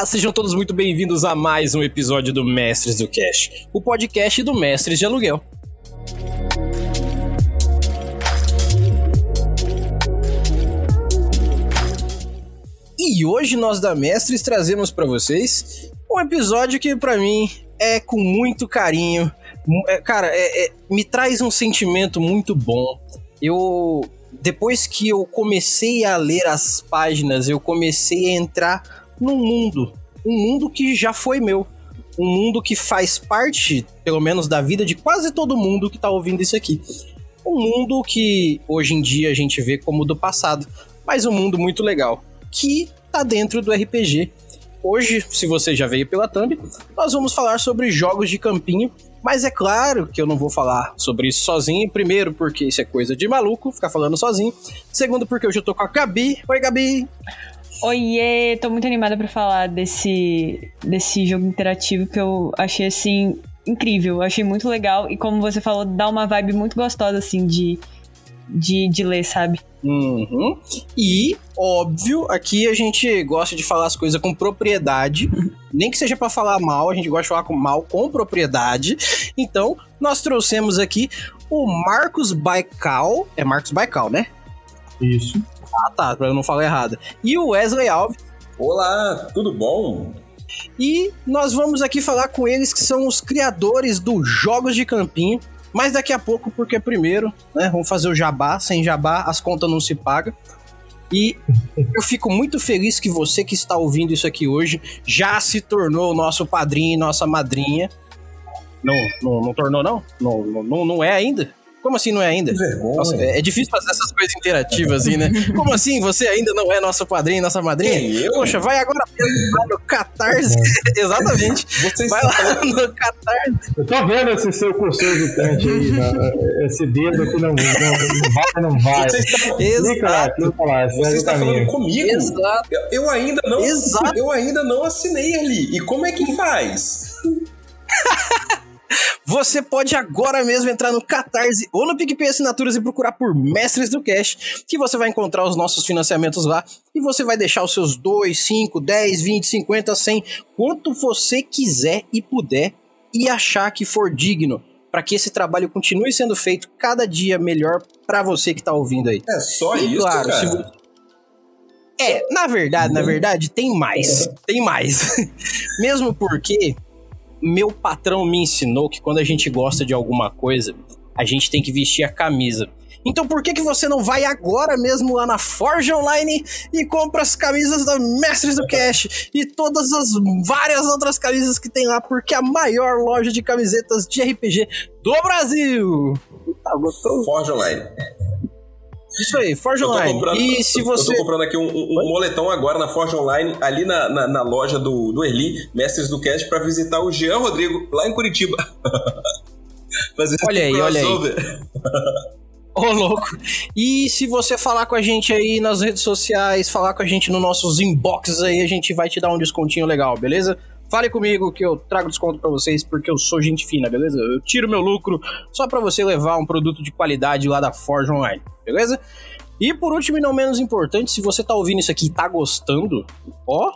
Olá, sejam todos muito bem-vindos a mais um episódio do Mestres do Cash, o podcast do Mestres de Aluguel. E hoje nós da Mestres trazemos para vocês um episódio que para mim é com muito carinho. É, cara, é, é, me traz um sentimento muito bom. Eu depois que eu comecei a ler as páginas, eu comecei a entrar num mundo, um mundo que já foi meu, um mundo que faz parte, pelo menos, da vida de quase todo mundo que tá ouvindo isso aqui. Um mundo que hoje em dia a gente vê como do passado, mas um mundo muito legal, que tá dentro do RPG. Hoje, se você já veio pela thumb, nós vamos falar sobre jogos de campinho, mas é claro que eu não vou falar sobre isso sozinho. Primeiro, porque isso é coisa de maluco, ficar falando sozinho. Segundo, porque hoje eu tô com a Gabi. Oi, Gabi! Oiê, tô muito animada para falar desse, desse jogo interativo que eu achei assim incrível, achei muito legal e como você falou, dá uma vibe muito gostosa assim de, de, de ler, sabe? Uhum. E, óbvio, aqui a gente gosta de falar as coisas com propriedade. Nem que seja para falar mal, a gente gosta de falar com mal com propriedade. Então, nós trouxemos aqui o Marcos Baikal. É Marcos Baikal, né? Isso. Ah, tá, pra eu não falar errado. E o Wesley Alves. Olá, tudo bom? E nós vamos aqui falar com eles que são os criadores dos Jogos de Campinho. Mas daqui a pouco, porque primeiro, né, vamos fazer o jabá. Sem jabá, as contas não se pagam. E eu fico muito feliz que você que está ouvindo isso aqui hoje já se tornou nosso padrinho e nossa madrinha. Não, não, não tornou, não? Não, não, não é ainda? Como assim não é ainda? Nossa, é, é, difícil fazer essas coisas interativas assim, né? Como assim você ainda não é nosso padrinho, nossa madrinha? Quem, eu? Poxa, vai agora no Catarse. Exatamente. Vocês vai lá no Catarse. Eu tô vendo esse seu cursor de tente aí, né? esse dedo aqui não, não, não vai, não vai. Você está, Exato. Lá, lá, você está falando comigo? Exato. Eu, eu ainda não, Exato. eu ainda não assinei ali. E como é que faz? Você pode agora mesmo entrar no Catarse ou no PicPay Assinaturas e procurar por Mestres do Cash, que você vai encontrar os nossos financiamentos lá e você vai deixar os seus 2, 5, 10, 20, 50, 100, quanto você quiser e puder e achar que for digno, para que esse trabalho continue sendo feito cada dia melhor para você que tá ouvindo aí. É só e, isso, claro, cara. Se... É, na verdade, na verdade, tem mais. Tem mais. Mesmo porque meu patrão me ensinou que quando a gente gosta de alguma coisa, a gente tem que vestir a camisa. Então por que, que você não vai agora mesmo lá na Forge Online e compra as camisas da Mestres do Cash e todas as várias outras camisas que tem lá, porque é a maior loja de camisetas de RPG do Brasil. Tá, gostou? Forge Online. Isso aí, Forge Online. Comprando, e se você. Eu tô comprando aqui um, um, moletom agora na Forge Online, ali na, na, na loja do, do Erli, Mestres do Cast, pra visitar o Jean Rodrigo, lá em Curitiba. Fazer olha aí, olha aí. Ô, oh, louco. E se você falar com a gente aí nas redes sociais, falar com a gente nos nossos inboxes aí, a gente vai te dar um descontinho legal, beleza? Fale comigo que eu trago desconto para vocês porque eu sou gente fina, beleza? Eu tiro meu lucro só para você levar um produto de qualidade lá da Forge Online, beleza? E por último e não menos importante, se você tá ouvindo isso aqui e tá gostando, ó.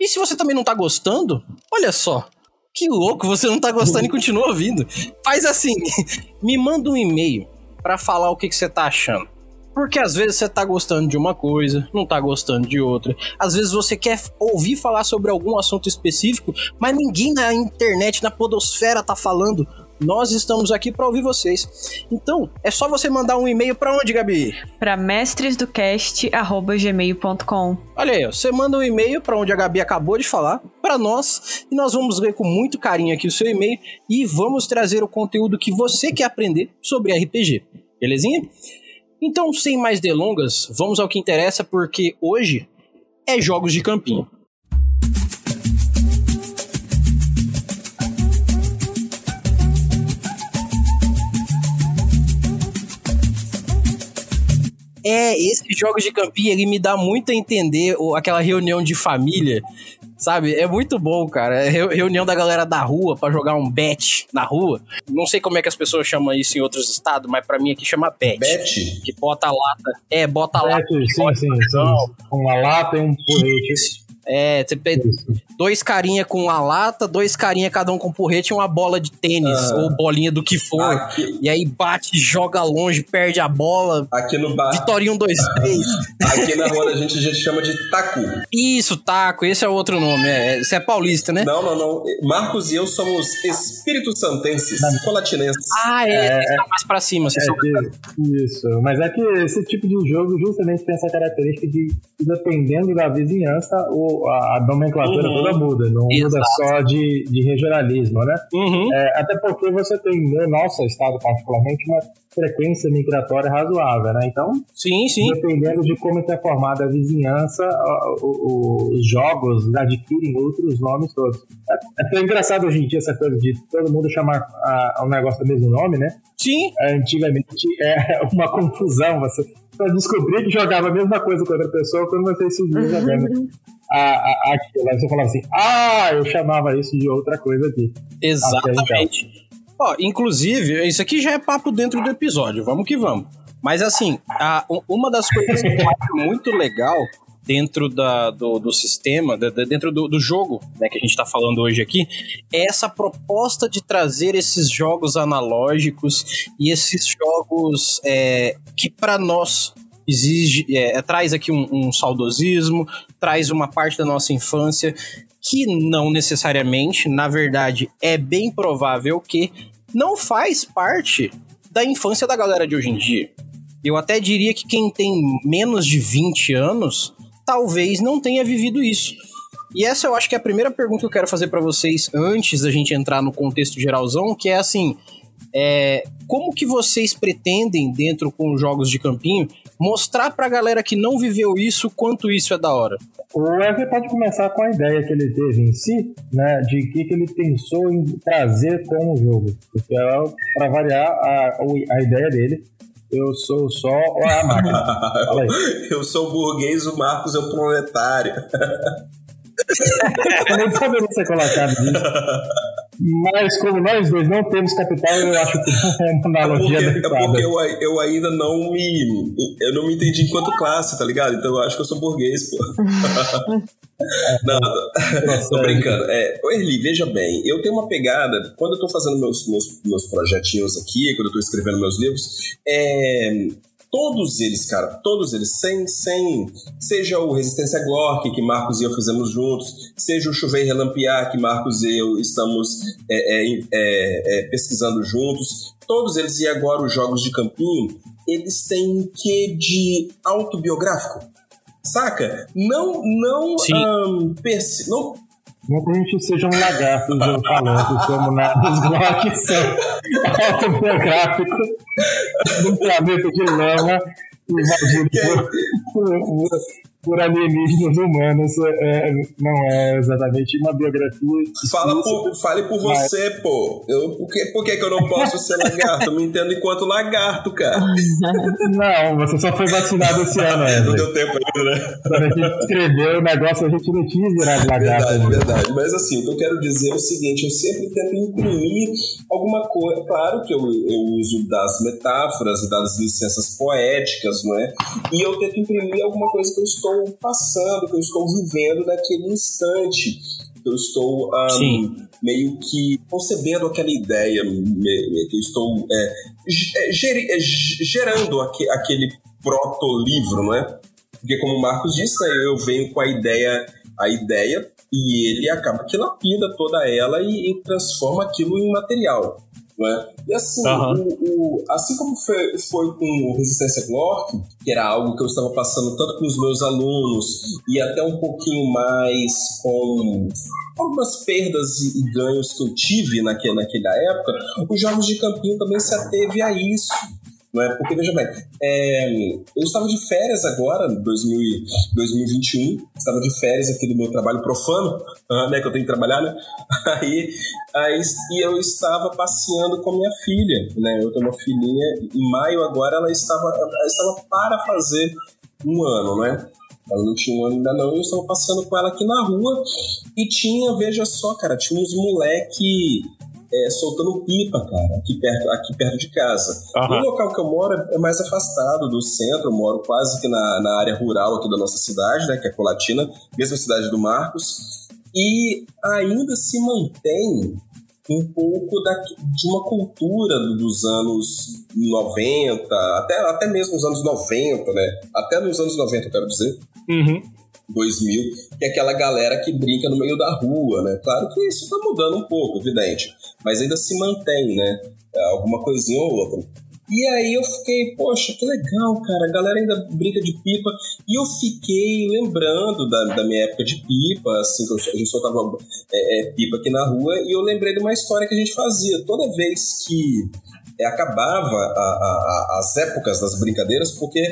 E se você também não tá gostando, olha só. Que louco, você não tá gostando e continua ouvindo. Faz assim, me manda um e-mail para falar o que, que você tá achando. Porque às vezes você tá gostando de uma coisa, não tá gostando de outra. Às vezes você quer ouvir falar sobre algum assunto específico, mas ninguém na internet, na podosfera tá falando. Nós estamos aqui para ouvir vocês. Então, é só você mandar um e-mail para onde, Gabi? Para mestresdocast@gmail.com. Olha aí, você manda um e-mail para onde a Gabi acabou de falar, para nós, e nós vamos ler com muito carinho aqui o seu e-mail e vamos trazer o conteúdo que você quer aprender sobre RPG. Belezinha? Então, sem mais delongas, vamos ao que interessa, porque hoje é jogos de campinho. É, esse jogos de campinho, ele me dá muito a entender aquela reunião de família Sabe? É muito bom, cara. É reunião da galera da rua para jogar um bet na rua. Não sei como é que as pessoas chamam isso em outros estados, mas para mim aqui chama bet. Bet? Que bota a lata. É, bota a lata. Sim, sim, sim. Uma lata e um porrete. É, você dois carinha com a lata, dois carinha cada um com porrete e uma bola de tênis ah. ou bolinha do que for. Aqui. E aí bate, joga longe, perde a bola. Aqui no bar. Vitória 1, 2, 3. Aqui na rua a gente, a gente chama de taco. Isso, taco. Esse é outro nome. É, você é paulista, né? Não, não, não. Marcos e eu somos Espírito Santenses, colatinenses. Ah, é. é, é mais pra cima. Vocês é, são... Isso. Mas é que esse tipo de jogo justamente tem essa característica de, dependendo da vizinhança, o a, a nomenclatura uhum. toda muda, não Exato. muda só de, de regionalismo, né? Uhum. É, até porque você tem, no nosso estado particularmente, uma frequência migratória razoável, né? Então, sim, sim. dependendo de como está formada a vizinhança, os jogos adquirem outros nomes todos. É, é tão engraçado hoje em dia essa coisa de todo mundo chamar a, um negócio do mesmo nome, né? Sim. É, antigamente é uma confusão você descobrir que jogava a mesma coisa com outra pessoa quando você se viu jogando a, a, aquilo. Aí você falava assim, ah, eu chamava isso de outra coisa aqui. Exatamente. Ó, inclusive, isso aqui já é papo dentro do episódio, vamos que vamos. Mas assim, a, uma das coisas que eu acho muito legal dentro da, do, do sistema, dentro do, do jogo né, que a gente está falando hoje aqui, é essa proposta de trazer esses jogos analógicos e esses jogos é, que para nós exige, é, é, traz aqui um, um saudosismo, traz uma parte da nossa infância que não necessariamente, na verdade, é bem provável que não faz parte da infância da galera de hoje em dia. Eu até diria que quem tem menos de 20 anos talvez não tenha vivido isso. E essa eu acho que é a primeira pergunta que eu quero fazer para vocês antes da gente entrar no contexto geralzão, que é assim, é, como que vocês pretendem, dentro com os jogos de campinho, mostrar pra galera que não viveu isso quanto isso é da hora? O Wesley pode começar com a ideia que ele teve em si, né, de que, que ele pensou em trazer com o jogo. Porque, é, para variar, a, a ideia dele eu sou só a máquina. eu sou o burguês, o Marcos é o proletário. eu nem poderia ser colocado nisso. Mas como nós dois não temos capital, eu acho que é uma analogia é porque, é porque eu, eu, ainda não me. Eu não me entendi enquanto classe, tá ligado? Então eu acho que eu sou burguês, pô. não, tô, tô brincando. É, Erli, veja bem, eu tenho uma pegada. Quando eu tô fazendo meus, meus, meus projetinhos aqui, quando eu tô escrevendo meus livros, é Todos eles, cara, todos eles, sem, sem, seja o Resistência Glork, que Marcos e eu fizemos juntos, seja o Chover Relampiar, que Marcos e eu estamos é, é, é, é, pesquisando juntos, todos eles, e agora os Jogos de Campinho, eles têm um quê de autobiográfico, saca? Não, não, um, não não que a gente seja um lagarto falando como na, nos blocos são autobiográficos num planeta de lama invadido por, por, por alienígenas humanos é, não é exatamente uma biografia. Fala por, fale por mas... você, pô. Eu, por, que, por que, que eu não posso ser lagarto? Eu me entendo enquanto lagarto, cara. Não, você só foi vacinado esse ano, né? Não deu tempo ainda, né? Quando a gente escreveu o negócio, a gente não tinha virado lagarto. Verdade, né? verdade. Mas assim, o que eu quero dizer é o seguinte: eu sempre tento imprimir alguma coisa. Claro que eu, eu uso das metáforas, das licenças poéticas, não é? E eu tento imprimir alguma coisa que eu estou estou passando, que eu estou vivendo naquele instante. Eu estou um, meio que concebendo aquela ideia, que eu estou é, é, é gerando aquele proto-livro, não é? Porque como o Marcos disse, né, eu venho com a ideia, a ideia e ele acaba que lapida toda ela e, e transforma aquilo em material. Né? E assim, uhum. o, o, assim como foi, foi com Resistência Glork, que era algo que eu estava passando tanto com os meus alunos e até um pouquinho mais com algumas perdas e, ganhos que eu tive naquela, naquela época, os Jogos de Campinho também se ateve a isso. Não é? Porque, veja bem, é, eu estava de férias agora, 2000, 2021, estava de férias aqui do meu trabalho profano, né, que eu tenho que trabalhar, né? Aí, aí, e eu estava passeando com minha filha, né? Eu tenho uma filhinha, em maio agora ela estava, ela estava para fazer um ano, né? Ela não tinha um ano ainda não, eu estava passeando com ela aqui na rua e tinha, veja só, cara, tinha uns moleque é, soltando pipa, cara, aqui perto, aqui perto de casa. Uhum. O local que eu moro é mais afastado do centro, eu moro quase que na, na área rural aqui da nossa cidade, né, que é Colatina, mesma cidade do Marcos, e ainda se mantém um pouco da, de uma cultura dos anos 90, até, até mesmo os anos 90, né? Até nos anos 90, eu quero dizer. Uhum. 2000, que é aquela galera que brinca no meio da rua, né? Claro que isso tá mudando um pouco, evidente, mas ainda se mantém, né? Alguma coisinha ou outra. E aí eu fiquei, poxa, que legal, cara, a galera ainda brinca de pipa. E eu fiquei lembrando da, da minha época de pipa, assim, que a gente soltava é, é, pipa aqui na rua, e eu lembrei de uma história que a gente fazia. Toda vez que é, acabava a, a, as épocas das brincadeiras, porque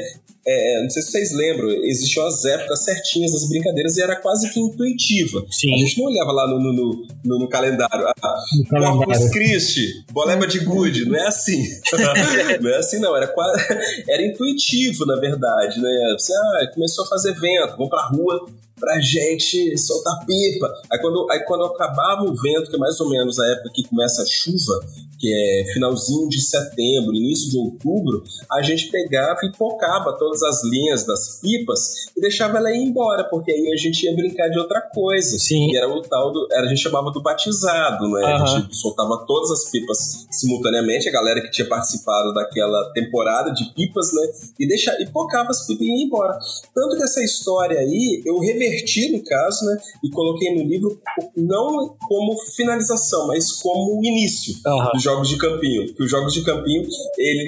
é, não sei se vocês lembram, existiam as épocas certinhas das brincadeiras e era quase que intuitiva. Sim. A gente não olhava lá no, no, no, no calendário. Ah, Corpus Christi, boleba de gude, não é assim. não é assim, não. Era, quase, era intuitivo, na verdade. Né? Você ah, começou a fazer vento, vamos pra rua pra gente soltar pipa. Aí quando, aí quando acabava o vento, que é mais ou menos a época que começa a chuva, que é finalzinho de setembro, início de outubro, a gente pegava e tocava todas as linhas das pipas e deixava ela ir embora, porque aí a gente ia brincar de outra coisa. Sim. E era o tal do. Era, a gente chamava do batizado, né? Uhum. A gente soltava todas as pipas simultaneamente, a galera que tinha participado daquela temporada de pipas, né? E, deixa, e tocava as pipas e ia embora. Tanto que essa história aí, eu reverti no caso, né? E coloquei no livro não como finalização, mas como início. Uhum jogos de campinho. Que os jogos de campinho, ele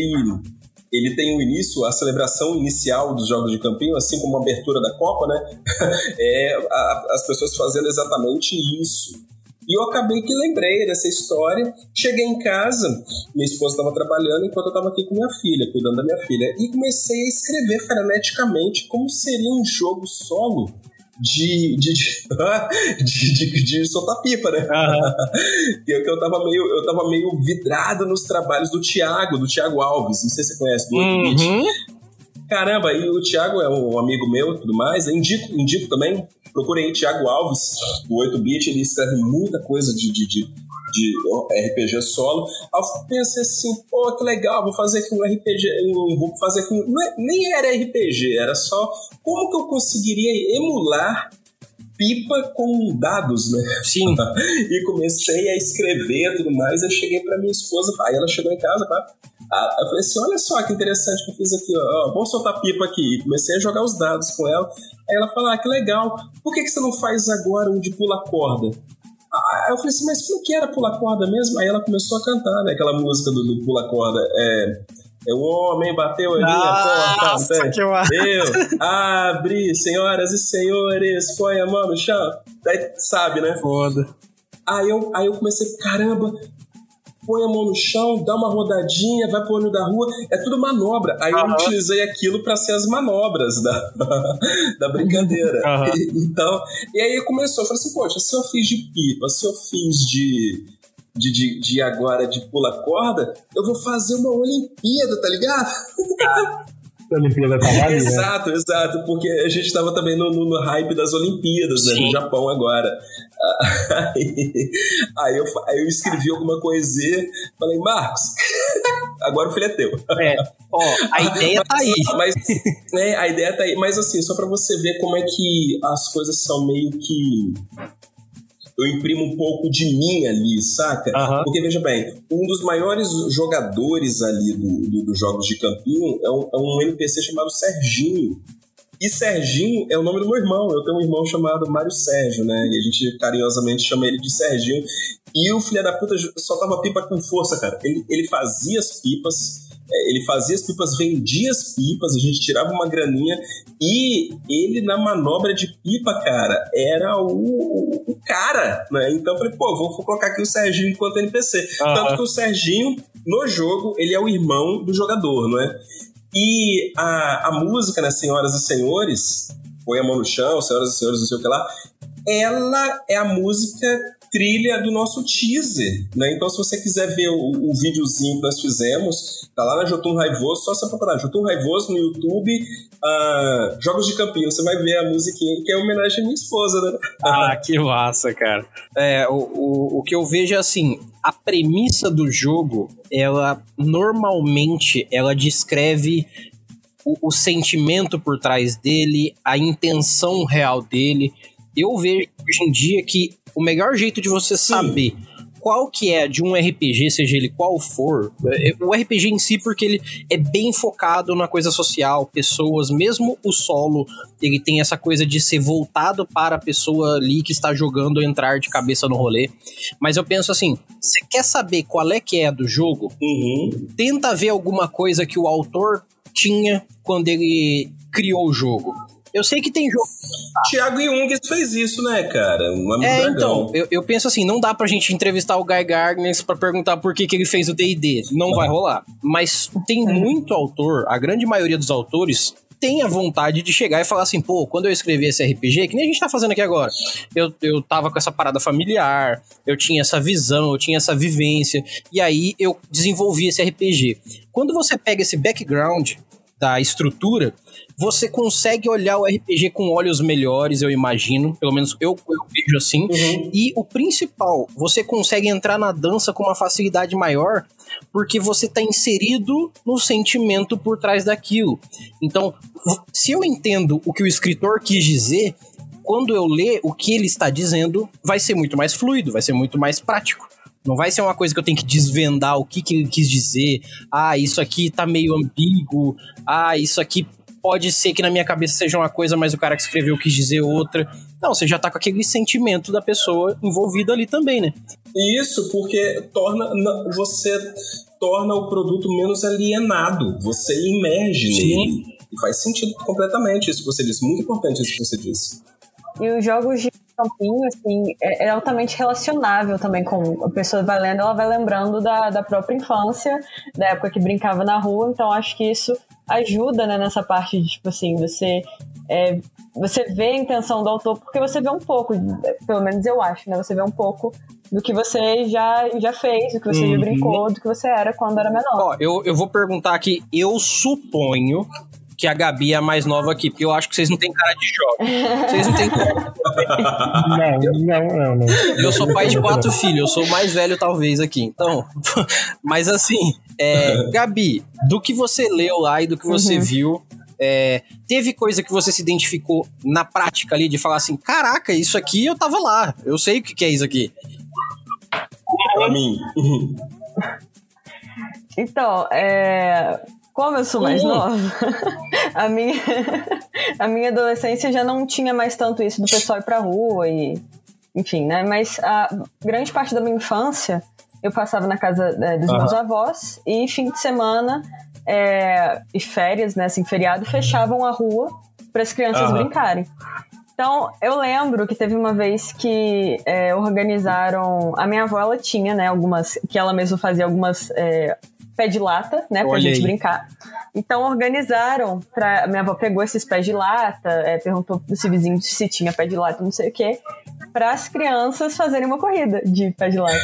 ele tem o início, a celebração inicial dos jogos de campinho, assim como a abertura da Copa, né? é a, as pessoas fazendo exatamente isso. E eu acabei que lembrei dessa história. Cheguei em casa, minha esposa estava trabalhando enquanto eu estava aqui com minha filha, cuidando da minha filha, e comecei a escrever freneticamente como seria um jogo solo de, de, de, de, de soltar pipa, né? Uhum. que eu, tava meio, eu tava meio vidrado nos trabalhos do Thiago, do Thiago Alves, não sei se você conhece, do uhum. Caramba, e o Thiago é um amigo meu e tudo mais, eu indico, indico também, procurem aí Thiago Alves, do 8-bit, ele escreve muita coisa de, de, de de RPG solo. Aí eu pensei assim, pô, que legal, vou fazer aqui um RPG, vou fazer aqui um, é, nem era RPG, era só como que eu conseguiria emular pipa com dados, né? Sim. e comecei a escrever tudo mais, aí cheguei para minha esposa, aí ela chegou em casa, tá? Eu falei assim, olha só que interessante que eu fiz aqui, ó, vamos soltar pipa aqui. E comecei a jogar os dados com ela. Aí ela falou, ah, que legal, por que, que você não faz agora um de pula corda? Aí eu falei assim, mas como que era pular corda mesmo? Aí ela começou a cantar, né? Aquela música do, do pula corda. É, é o homem bateu ali a porta. Que eu... eu abri, senhoras e senhores, põe a mão no chão. Daí sabe, né? Foda. Aí eu, aí eu comecei, caramba, põe a mão no chão, dá uma rodadinha, vai pro olho da rua, é tudo manobra. Aí uhum. eu utilizei aquilo para ser as manobras da, da brincadeira. Uhum. E, então, e aí começou, eu falei assim, poxa, se eu fiz de pipa, se eu fiz de, de, de, de agora de pula corda, eu vou fazer uma Olimpíada, tá ligado? Olimpíada tá né? Exato, exato, porque a gente estava também no, no, no, hype das Olimpíadas, né, no Japão agora. Aí, aí, eu, aí eu escrevi alguma coisinha, falei, Marcos, agora o filho é teu. É, ó, a ideia tá aí. Mas, né, a ideia tá aí, mas assim, só para você ver como é que as coisas são meio que eu imprimo um pouco de mim ali, saca? Uhum. Porque, veja bem, um dos maiores jogadores ali dos do, do jogos de campinho é um, é um NPC chamado Serginho. E Serginho é o nome do meu irmão. Eu tenho um irmão chamado Mário Sérgio, né? E a gente carinhosamente chama ele de Serginho. E o filho da puta soltava pipa com força, cara. Ele, ele fazia as pipas ele fazia as pipas, vendia as pipas, a gente tirava uma graninha e ele na manobra de pipa, cara, era o, o, o cara, né? Então eu falei, pô, vou, vou, colocar aqui o Serginho enquanto NPC. Uhum. Tanto que o Serginho, no jogo, ele é o irmão do jogador, não é? E a, a música, né, Senhoras e Senhores, põe a mão no chão, Senhoras e Senhores, não sei o que lá, ela é a música trilha do nosso teaser, né? Então, se você quiser ver o, o videozinho que nós fizemos, tá lá na Jotun Raivoso, só você procurar Jotun Raivoso no YouTube, uh, Jogos de Campinho, você vai ver a musiquinha, que é homenagem à minha esposa, né? Ah, que massa, cara. É, o, o, o que eu vejo é assim, a premissa do jogo, ela normalmente, ela descreve o, o sentimento por trás dele, a intenção real dele. Eu vejo hoje em dia que o melhor jeito de você Sim. saber qual que é de um RPG, seja ele qual for, é, o RPG em si, porque ele é bem focado na coisa social, pessoas, mesmo o solo, ele tem essa coisa de ser voltado para a pessoa ali que está jogando entrar de cabeça no rolê. Mas eu penso assim, você quer saber qual é que é do jogo? Uhum. Tenta ver alguma coisa que o autor tinha quando ele criou o jogo. Eu sei que tem jogo. Thiago Jung fez isso, né, cara? Um é, então, eu, eu, penso assim, não dá pra gente entrevistar o Guy Gardner pra perguntar por que, que ele fez o D&D. Não, não vai rolar. Mas tem muito autor, a grande maioria dos autores tem a vontade de chegar e falar assim, pô, quando eu escrevi esse RPG, que nem a gente tá fazendo aqui agora, eu, eu tava com essa parada familiar, eu tinha essa visão, eu tinha essa vivência, e aí eu desenvolvi esse RPG. Quando você pega esse background da estrutura, você consegue olhar o RPG com olhos melhores, eu imagino. Pelo menos eu, eu vejo assim. Uhum. E o principal, você consegue entrar na dança com uma facilidade maior porque você está inserido no sentimento por trás daquilo. Então, se eu entendo o que o escritor quis dizer, quando eu ler o que ele está dizendo, vai ser muito mais fluido, vai ser muito mais prático. Não vai ser uma coisa que eu tenho que desvendar o que, que ele quis dizer. Ah, isso aqui tá meio ambíguo. Ah, isso aqui pode ser que na minha cabeça seja uma coisa, mas o cara que escreveu quis dizer outra. Não, você já tá com aquele sentimento da pessoa envolvida ali também, né? Isso, porque torna você torna o produto menos alienado. Você imerge Sim. nele. E faz sentido completamente isso que você disse. Muito importante isso que você disse. E os jogos de campinho, assim, é, é, altamente relacionável também com a pessoa vai lendo, ela vai lembrando da, da própria infância, da época que brincava na rua, então acho que isso ajuda, né, nessa parte de, tipo assim, você é, você vê a intenção do autor porque você vê um pouco, pelo menos eu acho, né, você vê um pouco do que você já, já fez, do que você uhum. já brincou, do que você era quando era menor. Ó, eu, eu vou perguntar aqui, eu suponho que a Gabi é a mais nova aqui, porque eu acho que vocês não têm cara de jovem. Vocês não têm cara Não, não, não, não. Eu sou pai de quatro filhos, eu sou o mais velho talvez aqui. Então, mas assim, é, Gabi, do que você leu lá e do que você uhum. viu, é, teve coisa que você se identificou na prática ali de falar assim: caraca, isso aqui eu tava lá, eu sei o que, que é isso aqui. Pra mim. Então, é, como eu sou mais nova, a minha, a minha adolescência já não tinha mais tanto isso do pessoal ir pra rua e. Enfim, né? Mas a grande parte da minha infância eu passava na casa é, dos uhum. meus avós e fim de semana é, e férias, né? Assim, feriado, fechavam a rua para as crianças uhum. brincarem. Então, eu lembro que teve uma vez que é, organizaram. A minha avó, ela tinha, né, algumas. Que ela mesma fazia algumas é, pé de lata, né, pra Olha gente aí. brincar. Então organizaram, pra, minha avó pegou esses pés de lata, é, perguntou pro vizinho se tinha pé de lata, não sei o quê, para as crianças fazerem uma corrida de pé de lata.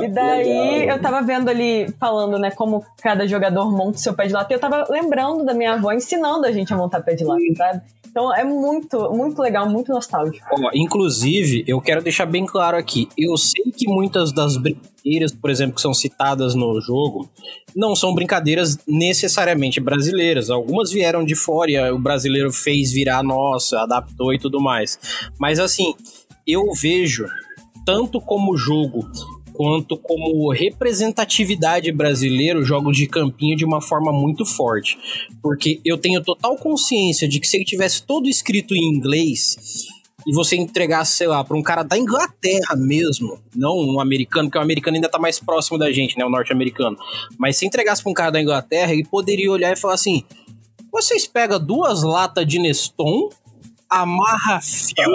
E daí eu tava vendo ali, falando, né, como cada jogador monta o seu pé de lata, e eu tava lembrando da minha avó ensinando a gente a montar pé de lata, sabe? Então é muito, muito legal, muito nostálgico. Oh, inclusive, eu quero deixar bem claro aqui, eu sei que muitas das brincadeiras, por exemplo, que são citadas no jogo, não são brincadeiras necessariamente brasileiras. Algumas vieram de fora e o brasileiro fez virar nossa, adaptou e tudo mais. Mas assim, eu vejo tanto como jogo quanto como representatividade brasileira, os jogos de campinho de uma forma muito forte. Porque eu tenho total consciência de que se ele tivesse todo escrito em inglês e você entregasse, sei lá, para um cara da Inglaterra mesmo, não um americano, porque o americano ainda tá mais próximo da gente, né, o norte-americano. Mas se entregasse para um cara da Inglaterra, ele poderia olhar e falar assim: "Vocês pegam duas latas de Neston amarra fio,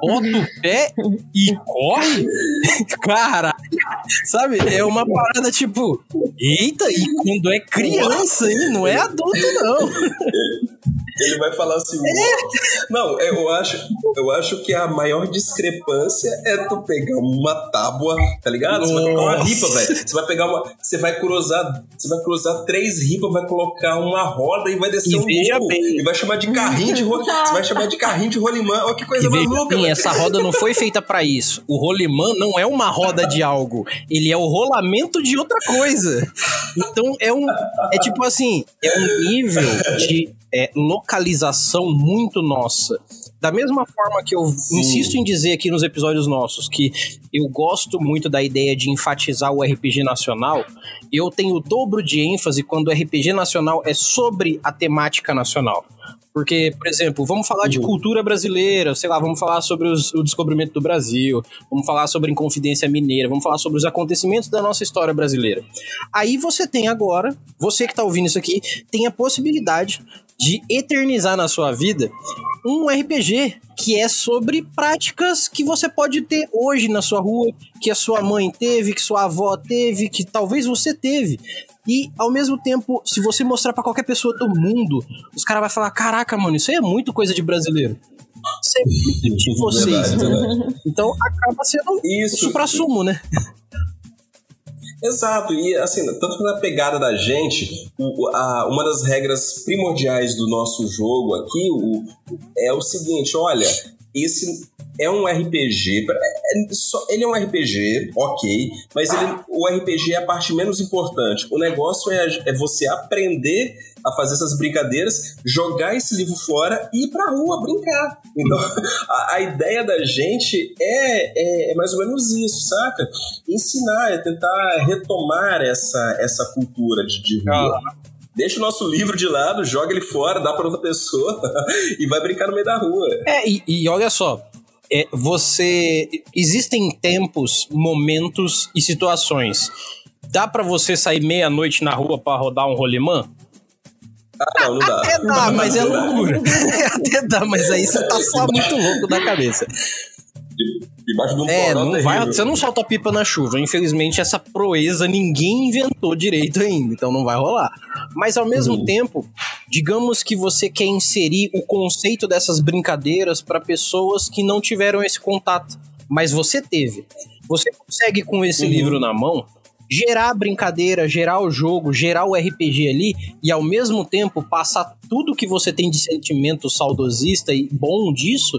bota o pé e corre? Cara, sabe? É uma parada tipo, eita, e quando é criança, hein? Não é adulto, não. Ele vai falar assim. Não, eu acho, eu acho que a maior discrepância é tu pegar uma tábua, tá ligado? Você vai pegar uma ripa, velho. Você vai pegar uma. Você vai cruzar. Você vai cruzar três ripas, vai colocar uma roda e vai descer e um morro. E vai chamar de carrinho de rolimã. Você vai chamar de carrinho de rolimã. Olha que coisa e maluca. Bem, essa roda não foi feita para isso. O rolimã não é uma roda de algo. Ele é o rolamento de outra coisa. Então é um. É tipo assim, é um nível de é, localização muito nossa. Da mesma forma que eu Sim. insisto em dizer aqui nos episódios nossos que eu gosto muito da ideia de enfatizar o RPG nacional, eu tenho o dobro de ênfase quando o RPG nacional é sobre a temática nacional. Porque, por exemplo, vamos falar de uhum. cultura brasileira, sei lá, vamos falar sobre os, o descobrimento do Brasil, vamos falar sobre a Inconfidência Mineira, vamos falar sobre os acontecimentos da nossa história brasileira. Aí você tem agora, você que está ouvindo isso aqui, tem a possibilidade de eternizar na sua vida um RPG que é sobre práticas que você pode ter hoje na sua rua, que a sua mãe teve, que sua avó teve, que talvez você teve. E ao mesmo tempo, se você mostrar para qualquer pessoa do mundo, os caras vão falar: caraca, mano, isso aí é muito coisa de brasileiro. Isso é muito de vocês. Verdade, verdade. Então acaba sendo isso para sumo, né? Exato, e assim, tanto na pegada da gente, o, a, uma das regras primordiais do nosso jogo aqui o, é o seguinte: olha, esse é um RPG. É, é ele é um RPG, ok, mas ele, o RPG é a parte menos importante. O negócio é, é você aprender a fazer essas brincadeiras, jogar esse livro fora e ir pra rua brincar. Então, a, a ideia da gente é, é, é, mais ou menos isso, saca? Ensinar, é tentar retomar essa, essa cultura de, de rua. Ah deixa o nosso livro de lado, joga ele fora, dá para outra pessoa e vai brincar no meio da rua. É, e, e olha só, é, você. Existem tempos, momentos e situações. Dá para você sair meia-noite na rua para rodar um rolimã? Ah, não, não dá. Até dá, mas é loucura. Até dá, mas aí você tá só muito louco da cabeça. Debaixo de um é, não vai, você não solta pipa na chuva. Infelizmente, essa proeza ninguém inventou direito ainda, então não vai rolar. Mas ao mesmo uhum. tempo, digamos que você quer inserir o conceito dessas brincadeiras para pessoas que não tiveram esse contato, mas você teve. Você consegue com esse uhum. livro na mão gerar a brincadeira, gerar o jogo, gerar o RPG ali e ao mesmo tempo passar tudo que você tem de sentimento saudosista e bom disso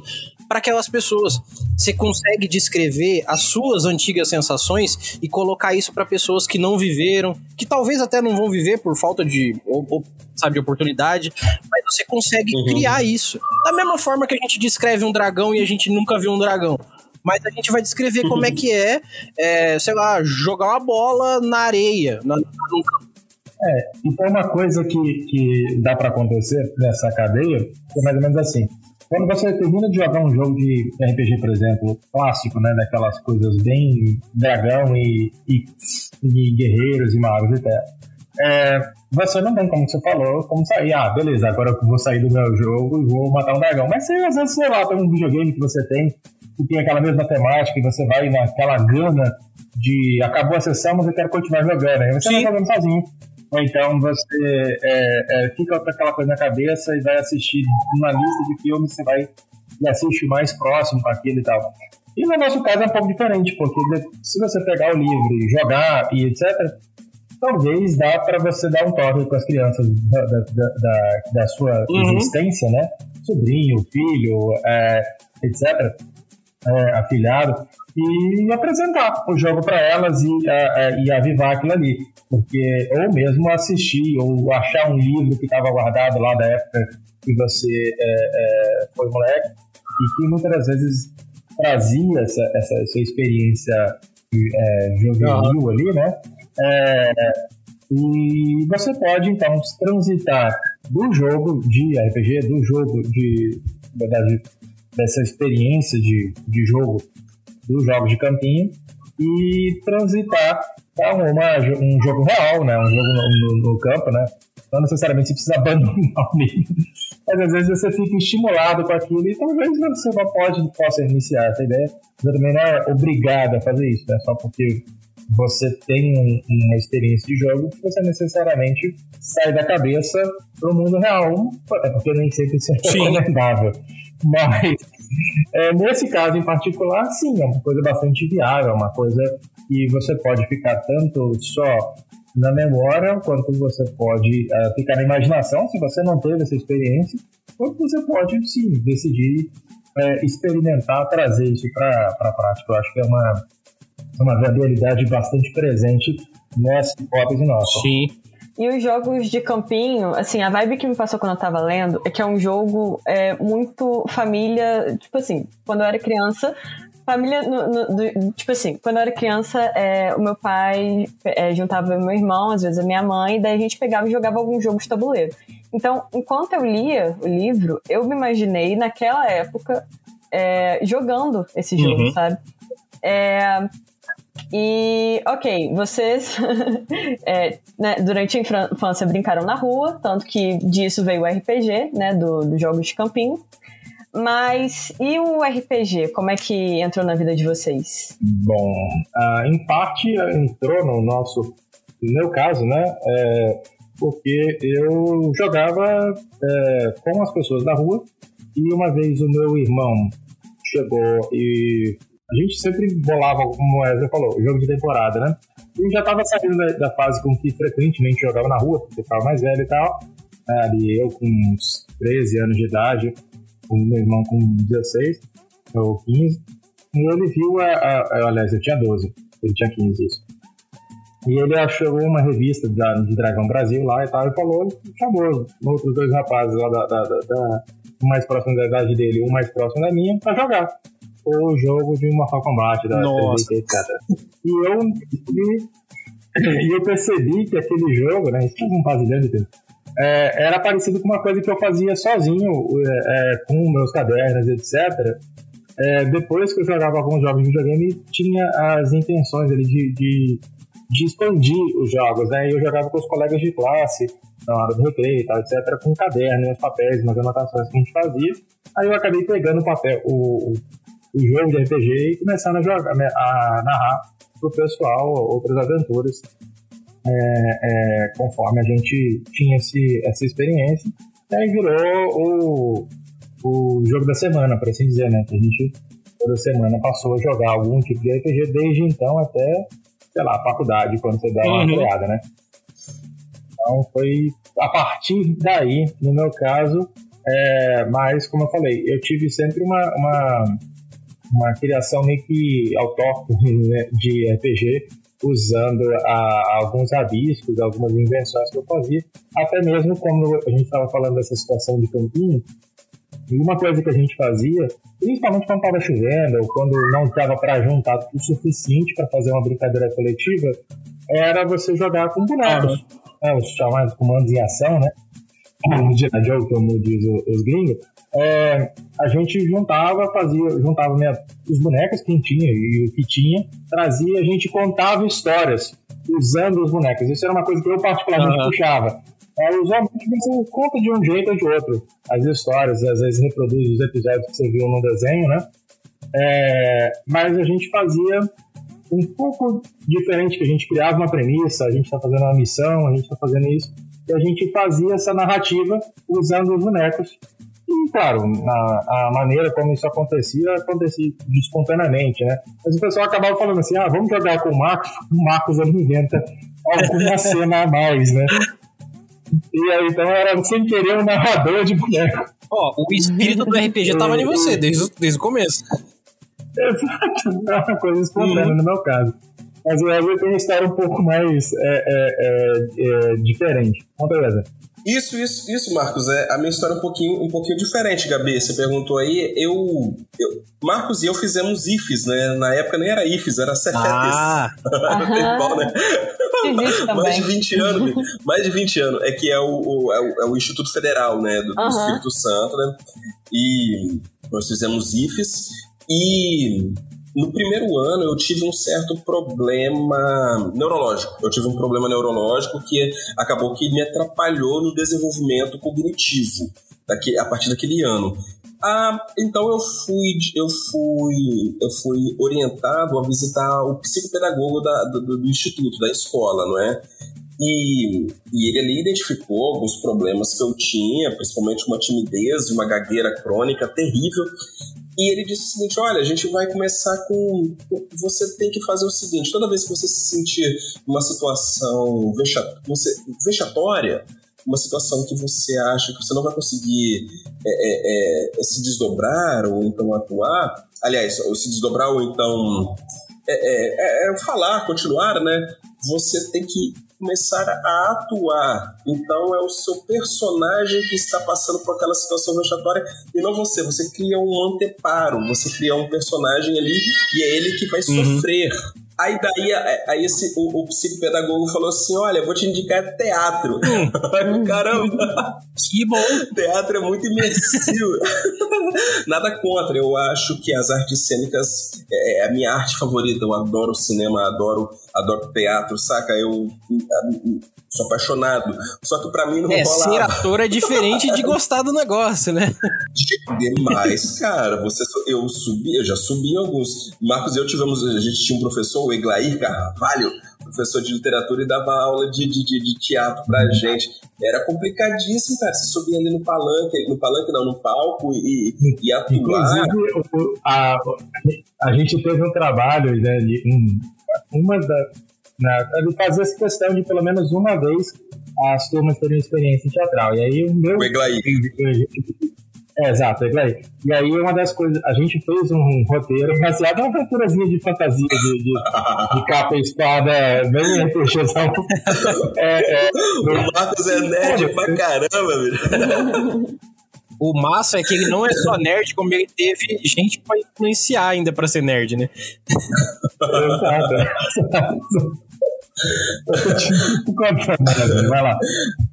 para aquelas pessoas. Você consegue descrever as suas antigas sensações e colocar isso para pessoas que não viveram, que talvez até não vão viver por falta de, ou, ou, sabe, de oportunidade, mas você consegue uhum. criar isso. Da mesma forma que a gente descreve um dragão e a gente nunca viu um dragão mas a gente vai descrever como é que é, é, sei lá, jogar uma bola na areia, na, É, então uma coisa que, que dá para acontecer nessa cadeia é mais ou menos assim. Quando você termina de jogar um jogo de RPG, por exemplo, clássico, né, daquelas coisas bem dragão e, e, e guerreiros e magos e tal, é, você não tem, como você falou, como sair. Ah, beleza, agora eu vou sair do meu jogo e vou matar um dragão. Mas se às vezes, sei lá, tem um videogame que você tem que tem aquela mesma temática e você vai naquela gana de acabou a sessão, mas eu quero continuar jogando. Aí você Sim. vai jogando sozinho. Ou então você é, é, fica com aquela coisa na cabeça e vai assistir uma lista de filmes, você vai e assiste mais próximo com aquilo e tal. E no nosso caso é um pouco diferente, porque se você pegar o livro e jogar e etc., talvez dá para você dar um toque com as crianças da, da, da, da sua uhum. existência, né? Sobrinho, filho, é, etc., é, afilhado, e apresentar o jogo para elas e, a, e avivar aquilo ali. Porque, ou mesmo assistir, ou achar um livro que estava guardado lá da época que você é, é, foi moleque, e que muitas vezes trazia essa, essa, essa experiência é, juvenil ali, né? É, e você pode, então, transitar do jogo de RPG, do jogo de, verdade, dessa experiência de, de jogo dos jogos de campinho e transitar para uma, um jogo real, né? Um jogo no, no, no campo, né? Não necessariamente você precisa abandonar o livro, mas às vezes você fica estimulado com aquilo e talvez você não pode, possa iniciar essa ideia. Você também não é obrigado a fazer isso, né? Só porque você tem um, uma experiência de jogo que você necessariamente sai da cabeça para o mundo real, é porque nem sempre isso é sim. Mas é, nesse caso em particular, sim, é uma coisa bastante viável, uma coisa que você pode ficar tanto só na memória, quanto você pode uh, ficar na imaginação, se você não teve essa experiência, quanto você pode, sim, decidir uh, experimentar, trazer isso para a prática. Eu acho que é uma, uma viabilidade bastante presente nessa hipótese nossa. Sim. E os jogos de campinho, assim, a vibe que me passou quando eu tava lendo é que é um jogo é, muito família. Tipo assim, quando eu era criança, família. No, no, do, tipo assim, quando eu era criança, é, o meu pai é, juntava meu irmão, às vezes a minha mãe, e daí a gente pegava e jogava algum jogo de tabuleiro. Então, enquanto eu lia o livro, eu me imaginei naquela época é, jogando esse jogo, uhum. sabe? É, e, ok, vocês é, né, durante a infância brincaram na rua, tanto que disso veio o RPG, né, do, do jogos de campinho. Mas e o RPG? Como é que entrou na vida de vocês? Bom, uh, em parte entrou no nosso, no meu caso, né? É, porque eu jogava é, com as pessoas da rua e uma vez o meu irmão chegou e a gente sempre bolava, como o Wesley falou, jogo de temporada, né? E já estava saindo da, da, fase com que frequentemente jogava na rua, porque estava mais velho e tal. Ali eu com uns 13 anos de idade, o meu irmão com 16 ou 15. E ele viu, a, a, aliás, eu tinha 12, ele tinha 15, isso. E ele achou uma revista da, de Dragão Brasil lá e tal, e falou, chamou outros dois rapazes lá da, da, da mais próximo da idade dele, um mais próximo da minha, pra jogar o jogo de Mortal Kombat da Nossa. etc. E eu, e, e, eu percebi que aquele jogo, né, isso um pasilhão de tempo, é, era parecido com uma coisa que eu fazia sozinho, é, é, com meus cadernos, etc. É, depois que eu jogava alguns jogos de videogame, tinha as intenções ali de, de, de expandir os jogos, né? E eu jogava com os colegas de classe, na hora do recreio e tal, etc., com caderno, os papéis, umas anotações que a gente fazia. Aí eu acabei pegando o papel, o, o jogo de RPG e começando a, jogar, a narrar pro pessoal outras aventuras é, é, conforme a gente tinha esse, essa experiência. E aí virou o, o jogo da semana, por assim dizer, né? Que a gente toda semana passou a jogar algum tipo de RPG desde então até, sei lá, faculdade, quando você dá uma uhum. freada, né? Então foi a partir daí, no meu caso, é, mas como eu falei, eu tive sempre uma, uma, uma criação meio que autóctone né, de RPG usando a, alguns rabiscos, algumas invenções que eu fazia, até mesmo como a gente estava falando dessa situação de campinho, e uma coisa que a gente fazia, principalmente quando estava chovendo ou quando não estava para juntar o suficiente para fazer uma brincadeira coletiva, era você jogar com bonecos, né, os chamados comandos em ação, né? Como diz os gringos, é, a gente juntava, fazia, juntava minha, os bonecos que tinha e o que tinha, trazia, a gente contava histórias usando os bonecos. Isso era uma coisa que eu particularmente uhum. puxava. É, usualmente você conta de um jeito ou de outro as histórias, às vezes reproduz os episódios que você viu no desenho, né? É, mas a gente fazia um pouco diferente, que a gente criava uma premissa, a gente está fazendo uma missão, a gente está fazendo isso, e a gente fazia essa narrativa usando os bonecos e, claro, a, a maneira como isso acontecia, acontecia espontaneamente, né? Mas o pessoal acabava falando assim, ah, vamos jogar com o Marcos, o Marcos inventa alguma cena a mais, né? E aí, então, era sem querer um narrador de boneco. Ó, oh, o espírito do RPG tava em você, desde, desde o começo. Exato, é uma coisa espontânea uhum. no meu caso. Mas o Wesley tem uma história um pouco mais é, é, é, é diferente. Conta, Wesley. Isso, isso, isso, Marcos. É a minha história é um pouquinho, um pouquinho diferente, Gabi. Você perguntou aí. Eu, eu Marcos e eu fizemos IFES, né? Na época nem era IFES, era Cefetes. Ah. Igual, né? mais de 20 anos, mais de 20 anos. É que é o, o, é o, é o Instituto Federal, né? Do, do Espírito Santo, né? E nós fizemos IFES e no primeiro ano eu tive um certo problema neurológico. Eu tive um problema neurológico que acabou que me atrapalhou no desenvolvimento cognitivo daqui, a partir daquele ano. Ah, então eu fui, eu fui, eu fui orientado a visitar o psicopedagogo da, do, do instituto, da escola, não é? E, e, ele ali identificou alguns problemas que eu tinha, principalmente uma timidez, uma gagueira crônica terrível. E ele disse o seguinte: olha, a gente vai começar com. Você tem que fazer o seguinte: toda vez que você se sentir numa situação vexatória, uma situação que você acha que você não vai conseguir é, é, é, se desdobrar ou então atuar, aliás, ou se desdobrar ou então é, é, é, falar, continuar, né? Você tem que começar a atuar. Então é o seu personagem que está passando por aquela situação vexatória e não você. Você cria um anteparo, você cria um personagem ali e é ele que vai uhum. sofrer Aí daí aí esse, o, o psicopedagogo falou assim: olha, vou te indicar teatro. Hum. Caramba! Que bom! Teatro é muito imersivo. Nada contra, eu acho que as artes cênicas é, é a minha arte favorita. Eu adoro cinema, adoro, adoro teatro, saca? Eu sou apaixonado. Só que pra mim não é, rola. Ser ator é diferente de gostar do negócio, né? Demais, cara. Você, eu subi, eu já subi alguns. Marcos e eu tivemos, a gente tinha um professor, o Eglair Carvalho, professor de literatura, e dava aula de, de, de teatro pra gente. Era complicadíssimo, cara. Você subia ali no palanque, no palanque não, no palco e, e atuar. Inclusive, a, a gente teve um trabalho, né, de um, uma da, na, ele fazia essa questão de pelo menos uma vez as turmas terem experiência teatral. E aí o meu. O Eglaí. É, exato, Eglaí. E aí uma das coisas, a gente fez um, um roteiro baseado uma aventurazinha de fantasia, de, de, de capa e espada, bem RPGzão. É, é, o Marcos é nerd pra caramba, velho. O massa é que ele não é só nerd, como ele teve gente pra influenciar ainda pra ser nerd, né? Exato. Vai lá.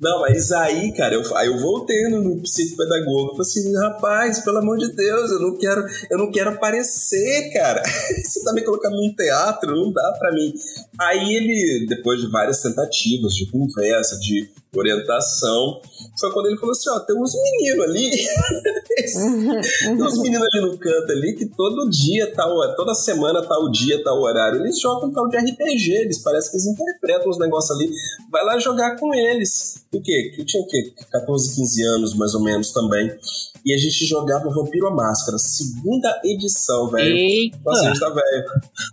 Não, mas aí, cara, eu, aí eu voltei no psicopedagogo. Falei assim, rapaz, pelo amor de Deus, eu não quero, eu não quero aparecer, cara. Você tá me colocando num teatro, não dá pra mim. Aí ele, depois de várias tentativas de conversa, de orientação. Foi quando ele falou assim: ó, tem uns meninos ali. tem uns meninos ali no canto ali que todo dia, tal, toda semana, tal dia, tal horário, eles jogam tal de RPG. Eles parecem que eles interpretam os negócios ali. Vai lá jogar com eles. O quê? Eu tinha o quê? 14, 15 anos, mais ou menos, também. E a gente jogava Vampiro à Máscara, segunda edição, velho. Eita! Nossa, a gente tá velho.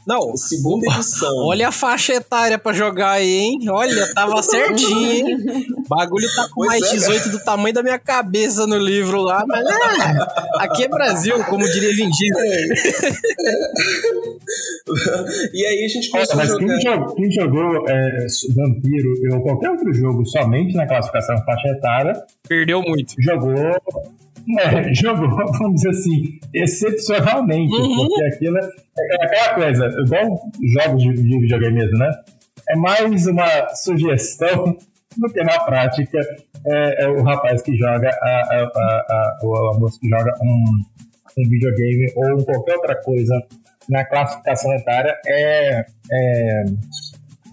Não. Segunda edição. Olha a faixa etária pra jogar aí, hein? Olha, tava certinho, hein? O bagulho tá com pois mais é, 18 do tamanho da minha cabeça no livro lá, mas é, aqui é Brasil, como diria Vin é. e aí a gente começou mas a jogar. Quem jogou, quem jogou é, Vampiro ou qualquer outro jogo somente na classificação faixa etária... Perdeu muito. Jogou é, jogou, vamos dizer assim, excepcionalmente, uhum. porque aquilo é, é, aquela coisa, igual jogos de, de videogame mesmo, né? É mais uma sugestão do que na prática é, é o rapaz que joga, a, a, a, a, a moça que joga um, um videogame ou qualquer outra coisa na classificação etária é, é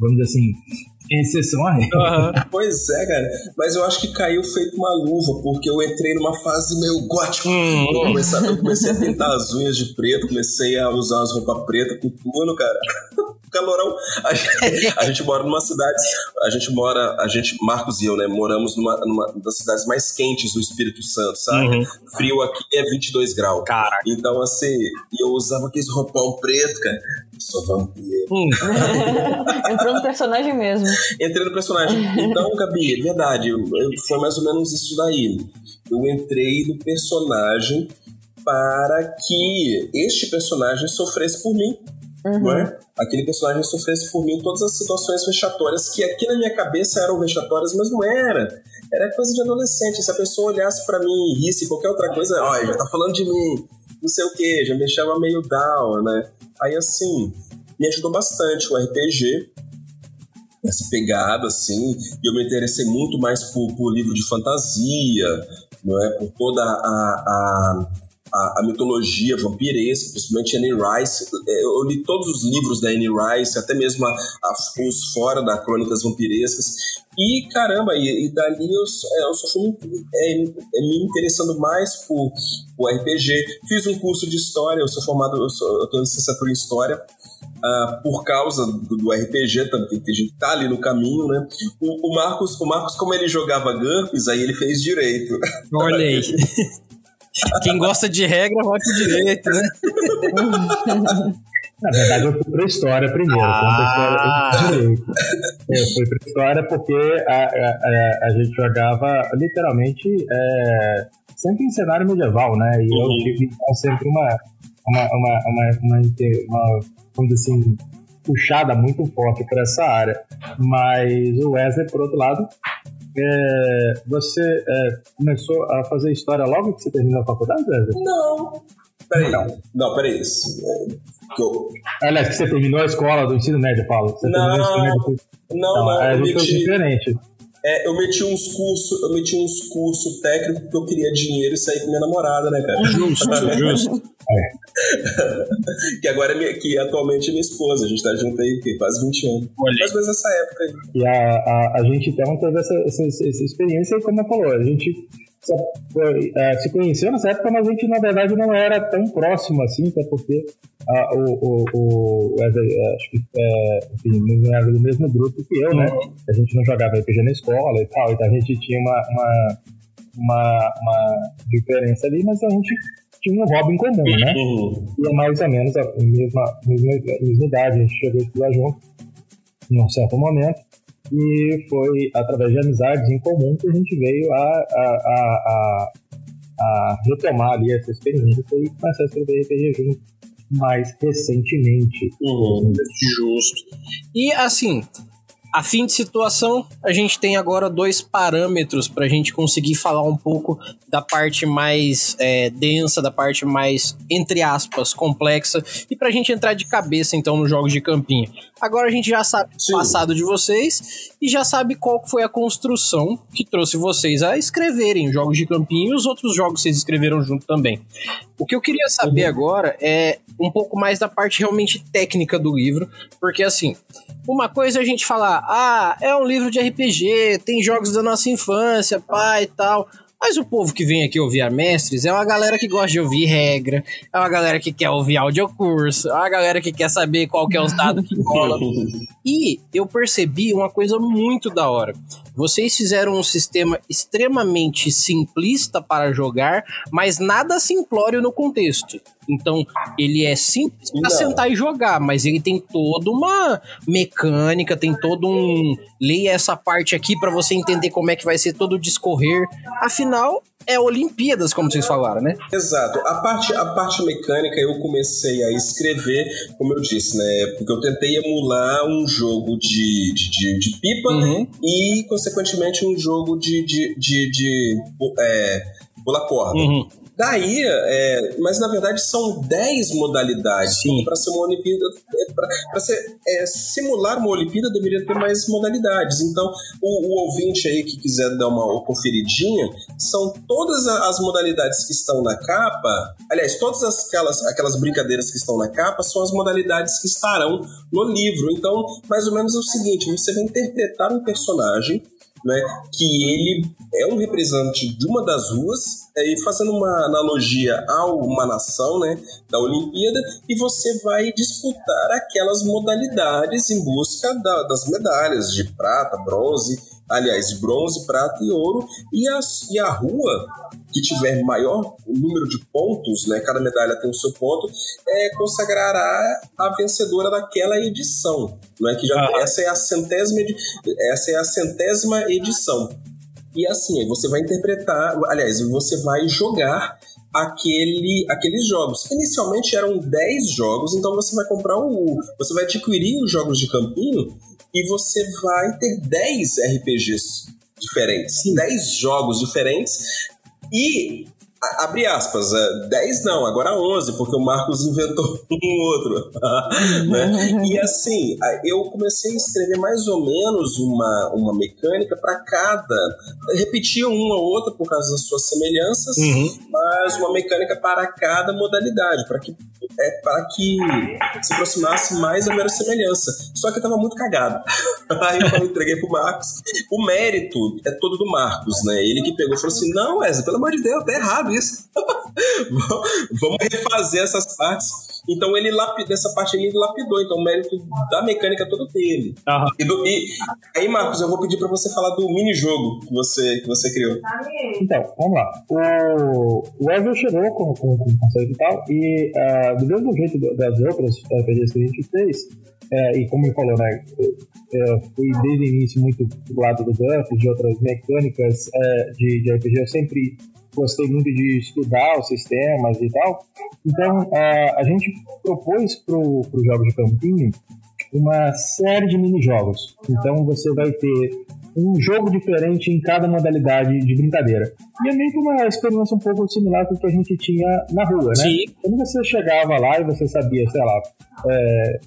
vamos dizer assim, exceção a. Uhum. Pois é, cara. Mas eu acho que caiu feito uma luva, porque eu entrei numa fase meio gótico. Uhum. Eu, comecei, eu, comecei, a pintar as unhas de preto, comecei a usar as roupas pretas com tudo, cara. Calorão. A gente, a gente, mora numa cidade. A gente mora. A gente, Marcos e eu, né? Moramos numa, numa das cidades mais quentes do Espírito Santo, sabe? Uhum. Frio aqui é 22 graus. Cara. Então, assim, eu usava aqueles roupão preto, cara. Sou vampiro. Hum. Entrou no personagem mesmo. Entrei no personagem. Então, Gabi, é verdade. Foi mais ou menos isso daí. Eu entrei no personagem para que este personagem sofresse por mim. Uhum. É? Aquele personagem sofresse por mim todas as situações vexatórias que aqui na minha cabeça eram vexatórias, mas não era. Era coisa de adolescente. Se a pessoa olhasse para mim e risse qualquer outra coisa, olha, já tá falando de mim, não sei o que, já me deixava meio down, né? Aí assim, me ajudou bastante o RPG, essa pegada, assim, e eu me interessei muito mais por, por livro de fantasia, não é? Por toda a, a, a, a, mitologia vampiresca, principalmente Anne Rice. É, eu li todos os livros da Anne Rice, até mesmo a, a, os fora da Crônicas Vampirescas. E caramba, e, e dali eu, é, eu só fui é, é, me interessando mais por, por RPG. Fiz um curso de História, eu sou formado, eu, sou, eu em licenciatura em História. Uh, por causa do, do, RPG também, que a gente tá ali no caminho, né? O, o, Marcos, o Marcos, como ele jogava GURPS, aí ele fez direito. Olha aí. Quem gosta de regra, vai pro direito, né? Na verdade, eu fui pra história primeiro. Ah. História, eu, eu fui pra história porque a, a, a, gente jogava literalmente é, sempre em cenário medieval, né? E uhum. eu tive sempre uma, uma, uma, uma, uma, uma vamos dizer assim, puxada muito forte para essa área. Mas o Wesley, por outro lado, é, você é, começou a fazer história logo que você terminou a faculdade, Wesley? Não. Peraí. Não, não peraí. É, eu... Aliás, que você terminou a escola do ensino médio, Paulo? Você não, não, médio... não, não, não. É, gente diferente. É, eu meti uns cursos, eu meti uns cursos técnicos porque eu queria dinheiro e sair com minha namorada, né, cara? Justo, justo. É. que agora é minha, que atualmente é minha esposa, a gente tá junto aí que, quase 20 anos. Olha. Mais ou menos nessa época aí. E a, a, a gente então teve essa, essa, essa experiência, como eu falou, a gente é, se conheceu nessa época, mas a gente na verdade não era tão próximo assim, até porque a, o, o, o é, acho que é, enfim, não era do mesmo grupo que eu, né? A gente não jogava RPG na escola e tal, então a gente tinha uma, uma, uma, uma diferença ali, mas a gente tinha um hobby em comum, né? Uhum. E é mais ou menos a mesma, mesma, mesma idade, a gente chegou a estudar junto em um certo momento. E foi através de amizades em comum que a gente veio a, a, a, a retomar ali essa experiência e começar a escrever RPG junto mais recentemente. Uhum, justo. E assim, a fim de situação, a gente tem agora dois parâmetros para a gente conseguir falar um pouco da parte mais é, densa, da parte mais, entre aspas, complexa, e para a gente entrar de cabeça então nos jogos de campinho. Agora a gente já sabe o passado de vocês e já sabe qual foi a construção que trouxe vocês a escreverem jogos de campinho e os outros jogos vocês escreveram junto também. O que eu queria saber uhum. agora é um pouco mais da parte realmente técnica do livro, porque assim, uma coisa é a gente falar, ah, é um livro de RPG, tem jogos da nossa infância, pai e tal. Mas o povo que vem aqui ouvir a Mestres é uma galera que gosta de ouvir regra, é uma galera que quer ouvir audiocurso, é uma galera que quer saber qual que é os dados que rola. e eu percebi uma coisa muito da hora. Vocês fizeram um sistema extremamente simplista para jogar, mas nada simplório no contexto. Então, ele é simples para sentar e jogar, mas ele tem toda uma mecânica, tem todo um. Leia essa parte aqui para você entender como é que vai ser todo o discorrer. Afinal, é Olimpíadas, como vocês falaram, né? Exato. A parte, a parte mecânica eu comecei a escrever, como eu disse, né? Porque eu tentei emular um jogo de, de, de, de pipa uhum. e, consequentemente, um jogo de, de, de, de é, pular corda. Uhum. Daí, é, mas na verdade são 10 modalidades. Para ser uma Olimpíada, é, para é, simular uma Olimpíada deveria ter mais modalidades. Então, o, o, ouvinte aí que quiser dar uma conferidinha, são todas as modalidades que estão na capa. Aliás, todas aquelas, aquelas brincadeiras que estão na capa são as modalidades que estarão no livro. Então, mais ou menos é o seguinte: você vai interpretar um personagem né, que ele é um representante de uma das ruas, é, e fazendo uma analogia a uma nação né, da Olimpíada, e você vai disputar aquelas modalidades em busca da, das medalhas de prata, bronze, aliás, de bronze, prata e ouro, e a, e a rua que tiver maior número de pontos, né, cada medalha tem o seu ponto, é, consagrará a vencedora daquela edição, não é que já ah. essa é a centésima essa é a centésima edição. E assim, você vai interpretar, aliás, você vai jogar aquele, aqueles jogos. Inicialmente eram 10 jogos, então você vai comprar o. Você vai adquirir os jogos de campinho e você vai ter 10 RPGs diferentes. Sim. 10 jogos diferentes. E abre aspas, 10 é, não, agora 11, porque o Marcos inventou um outro. né? E assim, eu comecei a escrever mais ou menos uma, uma mecânica para cada. Repetia uma ou outra por causa das suas semelhanças, uhum. mas uma mecânica para cada modalidade, para que é para que se aproximasse mais da semelhança. Só que eu tava muito cagado. Aí eu entreguei pro Marcos. O mérito é todo do Marcos, né? Ele que pegou e falou assim: não, Wesley, pelo amor de Deus, tá errado isso. Vamos refazer essas partes. Então ele lapidou, essa parte ele lapidou, então o mérito da mecânica todo dele. Uhum. E, do, e, aí, Marcos, eu vou pedir para você falar do mini-jogo que você, que você criou. Então, vamos lá. O, o chegou com, com, com o conceito e tal, e uh, do mesmo jeito das outras RPGs que a gente fez, é, e como ele falou, né, eu, eu fui desde o início muito do lado do GURPS, de outras mecânicas é, de, de RPG, eu sempre gostei muito de estudar os sistemas e tal. Então, a, a gente propôs para os Jogos de Campinho uma série de mini-jogos. Então, você vai ter um jogo diferente em cada modalidade de brincadeira. E é meio que uma experiência um pouco similar com o que a gente tinha na rua, né? Sim. Quando você chegava lá e você sabia, sei lá, é,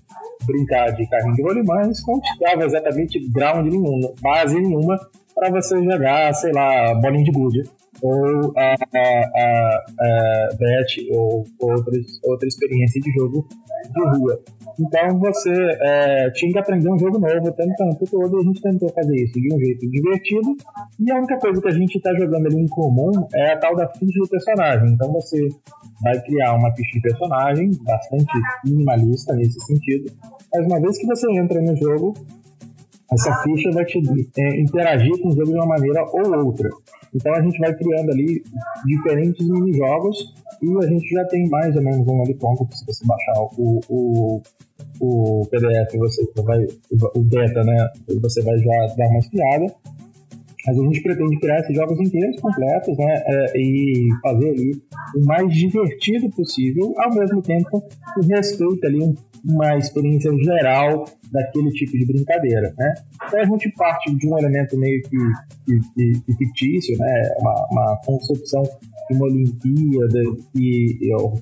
brincar de carrinho de rolimãs, não te dava exatamente ground nenhum, base nenhuma para você jogar, sei lá, bolinha de gude ou a, a, a, a ou outras, outra experiência de jogo de rua. Então você é, tinha que aprender um jogo novo o tempo todo e a gente tentou fazer isso de um jeito divertido. E a única coisa que a gente está jogando ali em comum é a tal da ficha do personagem. Então você vai criar uma ficha de personagem bastante minimalista nesse sentido. Mas uma vez que você entra no jogo, essa ficha vai te é, interagir com o jogo de uma maneira ou outra. Então a gente vai criando ali diferentes mini-jogos e a gente já tem mais ou menos um ali pronto, se você baixar o, o, o PDF, você vai, o beta, né, você vai já dar uma espiada. Mas a gente pretende criar esses jogos inteiros, completos, né, é, e fazer ali o mais divertido possível, ao mesmo tempo que respeita ali um uma experiência geral daquele tipo de brincadeira, né? Então a gente parte de um elemento meio que, que, que, que fictício, né? Uma, uma, concepção de uma Olimpíada que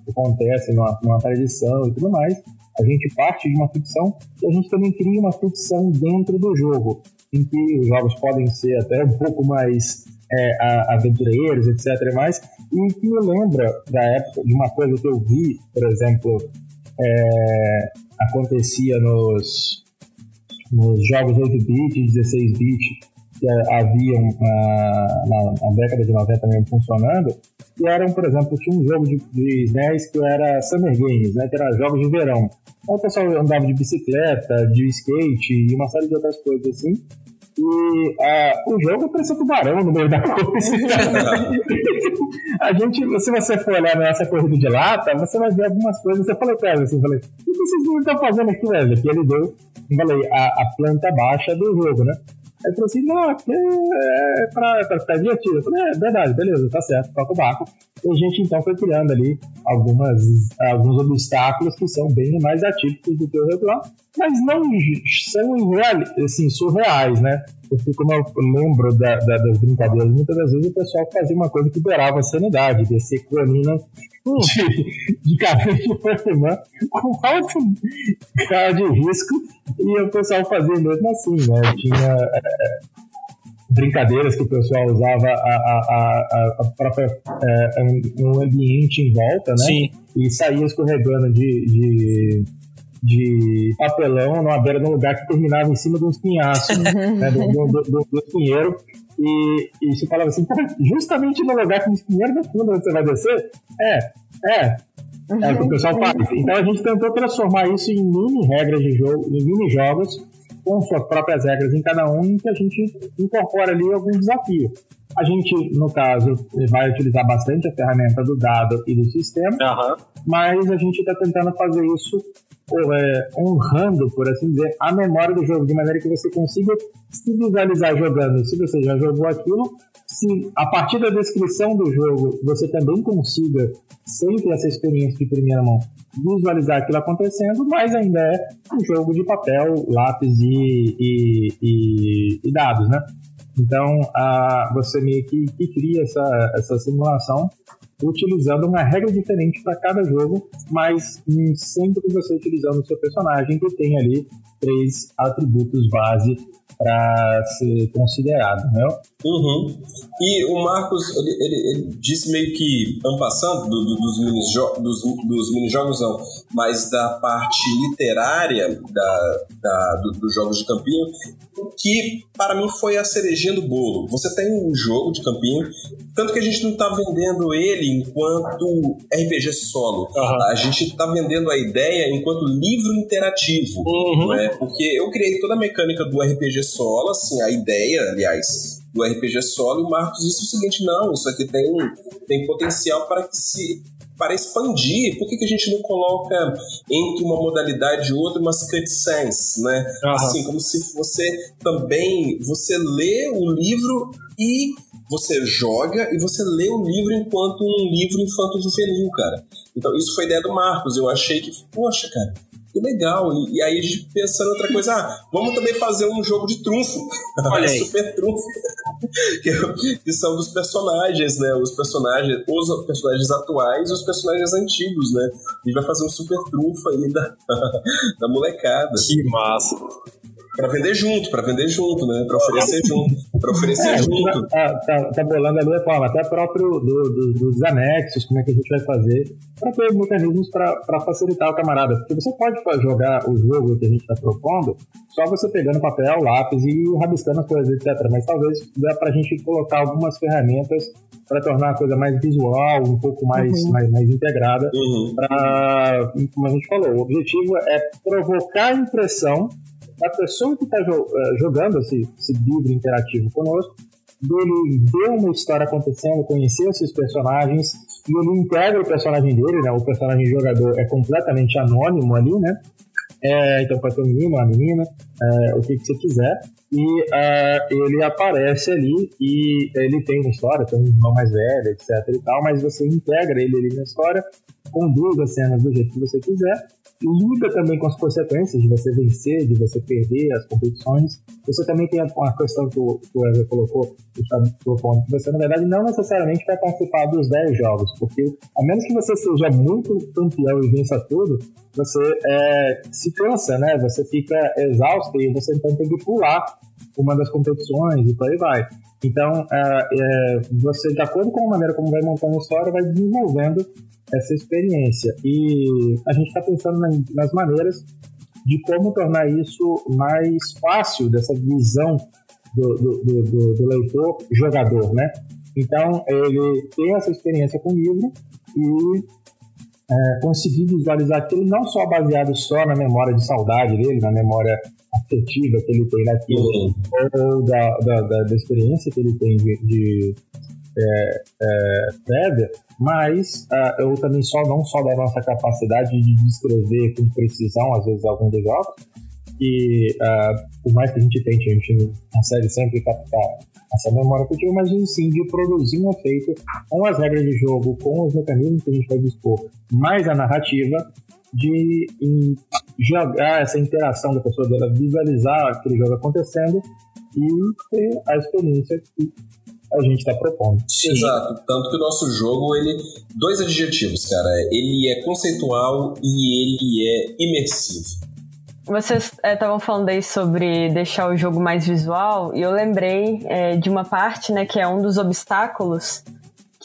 acontece numa, numa tradição e tudo mais. A gente parte de uma ficção e a gente também cria uma ficção dentro do jogo, em que os jogos podem ser até um pouco mais é, aventureiros, etc. Mais, e que me lembra da época de uma coisa que eu vi, por exemplo, é, acontecia nos, nos jogos 8-bit e 16-bit que haviam na, na, na, década de 90 mesmo funcionando, que eram, por exemplo, tinha um jogo de, de SNES que era Summer Games, né, que era jogos de verão. Então o pessoal andava de bicicleta, de skate e uma série de outras coisas assim. E uh, o jogo parecia tubarão no meio da coisa. a gente, se você for olhar nessa corrida de lata, você vai ver algumas coisas. Eu falei pra ela assim, falei, o que vocês estão fazendo aqui, velho? Que ele deu, eu falei, a, a planta baixa do jogo, né? Ele falou assim, não, aqui é, é pra, pra ficar divertido. Eu falei, é verdade, beleza, tá certo, toca o barco. E a gente então foi criando ali algumas, alguns obstáculos que são bem mais atípicos do que o regular, mas não são assim, surreais, né? Porque como eu lembro da, da, das brincadeiras, muitas das vezes o pessoal fazia uma coisa que beirava a sanidade, descer clonina de, de cabelo de Pokémon com alto cara de risco, e o pessoal fazia mesmo assim, né? Tinha é, brincadeiras que o pessoal usava a, a, a, a própria é, um ambiente em volta, né? Sim. E saía escorregando de, de de papelão numa beira de um lugar que terminava em cima de uns pinhaços, né, do, do, do, do pinheiro. E, e você falava assim, justamente no lugar que os pinheiros no fundo onde você vai descer? É, é. É o que o pessoal faz. Então a gente tentou transformar isso em mini regras de jogo, em mini jogos, com suas próprias regras em cada um, em que a gente incorpora ali algum desafio. A gente, no caso, vai utilizar bastante a ferramenta do dado e do sistema, uhum. mas a gente está tentando fazer isso é, honrando, por assim dizer, a memória do jogo, de maneira que você consiga se visualizar jogando. Se você já jogou aquilo, se a partir da descrição do jogo você também consiga, sem ter essa experiência de primeira mão, visualizar aquilo acontecendo, mas ainda é um jogo de papel, lápis e, e, e, e dados, né? Então, a, você meio que, que cria essa, essa simulação utilizando uma regra diferente para cada jogo, mas sempre você utilizando o seu personagem que tem ali três atributos base para ser considerado, né? Uhum. E o Marcos, ele, ele, ele disse meio que, ano passando, do, do, dos mini-jogos, dos, dos não, mas da parte literária da, da, do, dos jogos de campinho, que para mim foi a cerejinha do bolo. Você tem um jogo de campinho, tanto que a gente não está vendendo ele enquanto RPG solo. Uhum. A gente está vendendo a ideia enquanto livro interativo. Uhum. Né? Porque eu criei toda a mecânica do RPG solo, assim, a ideia, aliás, do RPG solo, e o Marcos disse o seguinte: não, isso aqui tem, tem potencial para que se para expandir, por que, que a gente não coloca entre uma modalidade e outra umas cutscenes, né? Uhum. Assim, como se você também, você lê o livro e você joga e você lê o livro enquanto um livro infanto-juvenil, cara. Então, isso foi ideia do Marcos. Eu achei que, poxa, cara, legal. E, e, aí a gente pensando em outra coisa, ah, vamos também fazer um jogo de trunfo. Olha aí. Super trunfo. que, que, são dos personagens, né? Os personagens, os personagens atuais e os personagens antigos, né? A gente vai fazer um super trunfo aí da, da molecada. Que massa para vender junto, para vender junto, né? Para oferecer junto, para oferecer é, junto. Tá, tá, tá bolando a duas formas, até próprio do, do, dos anexos, como é que a gente vai fazer, para ter mecanismos para facilitar o camarada. Porque você pode jogar o jogo que a gente está propondo só você pegando papel, lápis e rabiscando as coisas, etc. Mas talvez dá para a gente colocar algumas ferramentas para tornar a coisa mais visual, um pouco mais, uhum. mais, mais integrada. Uhum. Pra, como a gente falou, o objetivo é provocar a impressão da pessoa que está eh, jogando esse, esse livro interativo conosco, dele ver uma história acontecendo, conhecer esses personagens, e ele integra o personagem dele, né? O personagem jogador é completamente anônimo ali, né? É, então pode ser um menino, uma menina, é, o que, que você quiser. E é, ele aparece ali e ele tem uma história, tem um irmão mais velho, etc e tal, mas você integra ele ali na história, conduz as cenas do jeito que você quiser lida também com as consequências de você vencer, de você perder as competições. Você também tem uma questão que o, que o colocou, que está propondo, que você, na verdade, não necessariamente vai participar dos 10 jogos, porque a menos que você seja muito campeão e vença tudo, você é, se cansa, né? Você fica exausto e você então tem que pular uma das competições e por aí vai. Então, é, é, você, de acordo com a maneira como vai montando a história, vai desenvolvendo essa experiência. E a gente está pensando nas maneiras de como tornar isso mais fácil, dessa visão do, do, do, do leitor jogador, né? Então, ele tem essa experiência com o livro e é, conseguir visualizar aquilo não só baseado só na memória de saudade dele, na memória afetiva que ele tem naquilo, uhum. ou da, da, da, da, experiência que ele tem de, de é, é, prévia, mas uh, eu também só não só da nossa capacidade de descrever com precisão, às vezes, algum dos jogos, e uh, por mais que a gente tente, a gente não consegue sempre captar essa memória afetiva, mas sim de produzir um efeito com as regras de jogo, com os mecanismos que a gente vai dispor, mais a narrativa, de jogar essa interação da pessoa dela, visualizar aquele jogo acontecendo e ter a experiência que a gente está propondo. Sim. Exato. Tanto que o nosso jogo, ele. Dois adjetivos, cara. Ele é conceitual e ele é imersivo. Vocês estavam é, falando aí sobre deixar o jogo mais visual, e eu lembrei é, de uma parte, né, que é um dos obstáculos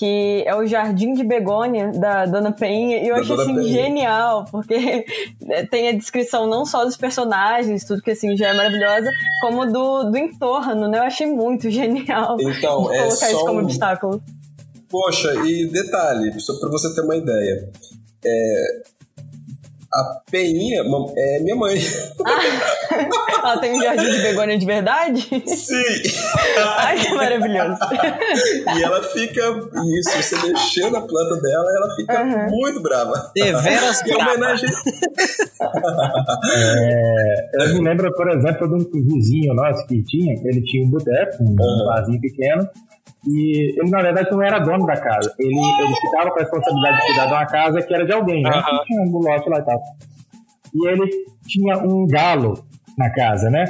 que é o Jardim de Begônia da Dona Penha, e eu da achei assim genial, porque tem a descrição não só dos personagens, tudo que assim já é maravilhosa, como do, do entorno, né? Eu achei muito genial. Então, é colocar só isso como um... obstáculo. Poxa, e detalhe, só para você ter uma ideia. É, a Peinha é minha mãe. Ah, ela tem um jardim de begônia de verdade? Sim. Ai, que maravilhoso. E ela fica. Isso, você mexer na planta dela, ela fica uhum. muito brava. Deveras que homenagem. é, eu me lembro, por exemplo, de um vizinho nosso que tinha, ele tinha um boteco, um uhum. barzinho pequeno. E ele, na verdade, não era dono da casa. Ele, ele ficava com a responsabilidade de cuidar de uma casa que era de alguém, né? Uhum. Tinha um lote lá e tal. E ele tinha um galo na casa, né?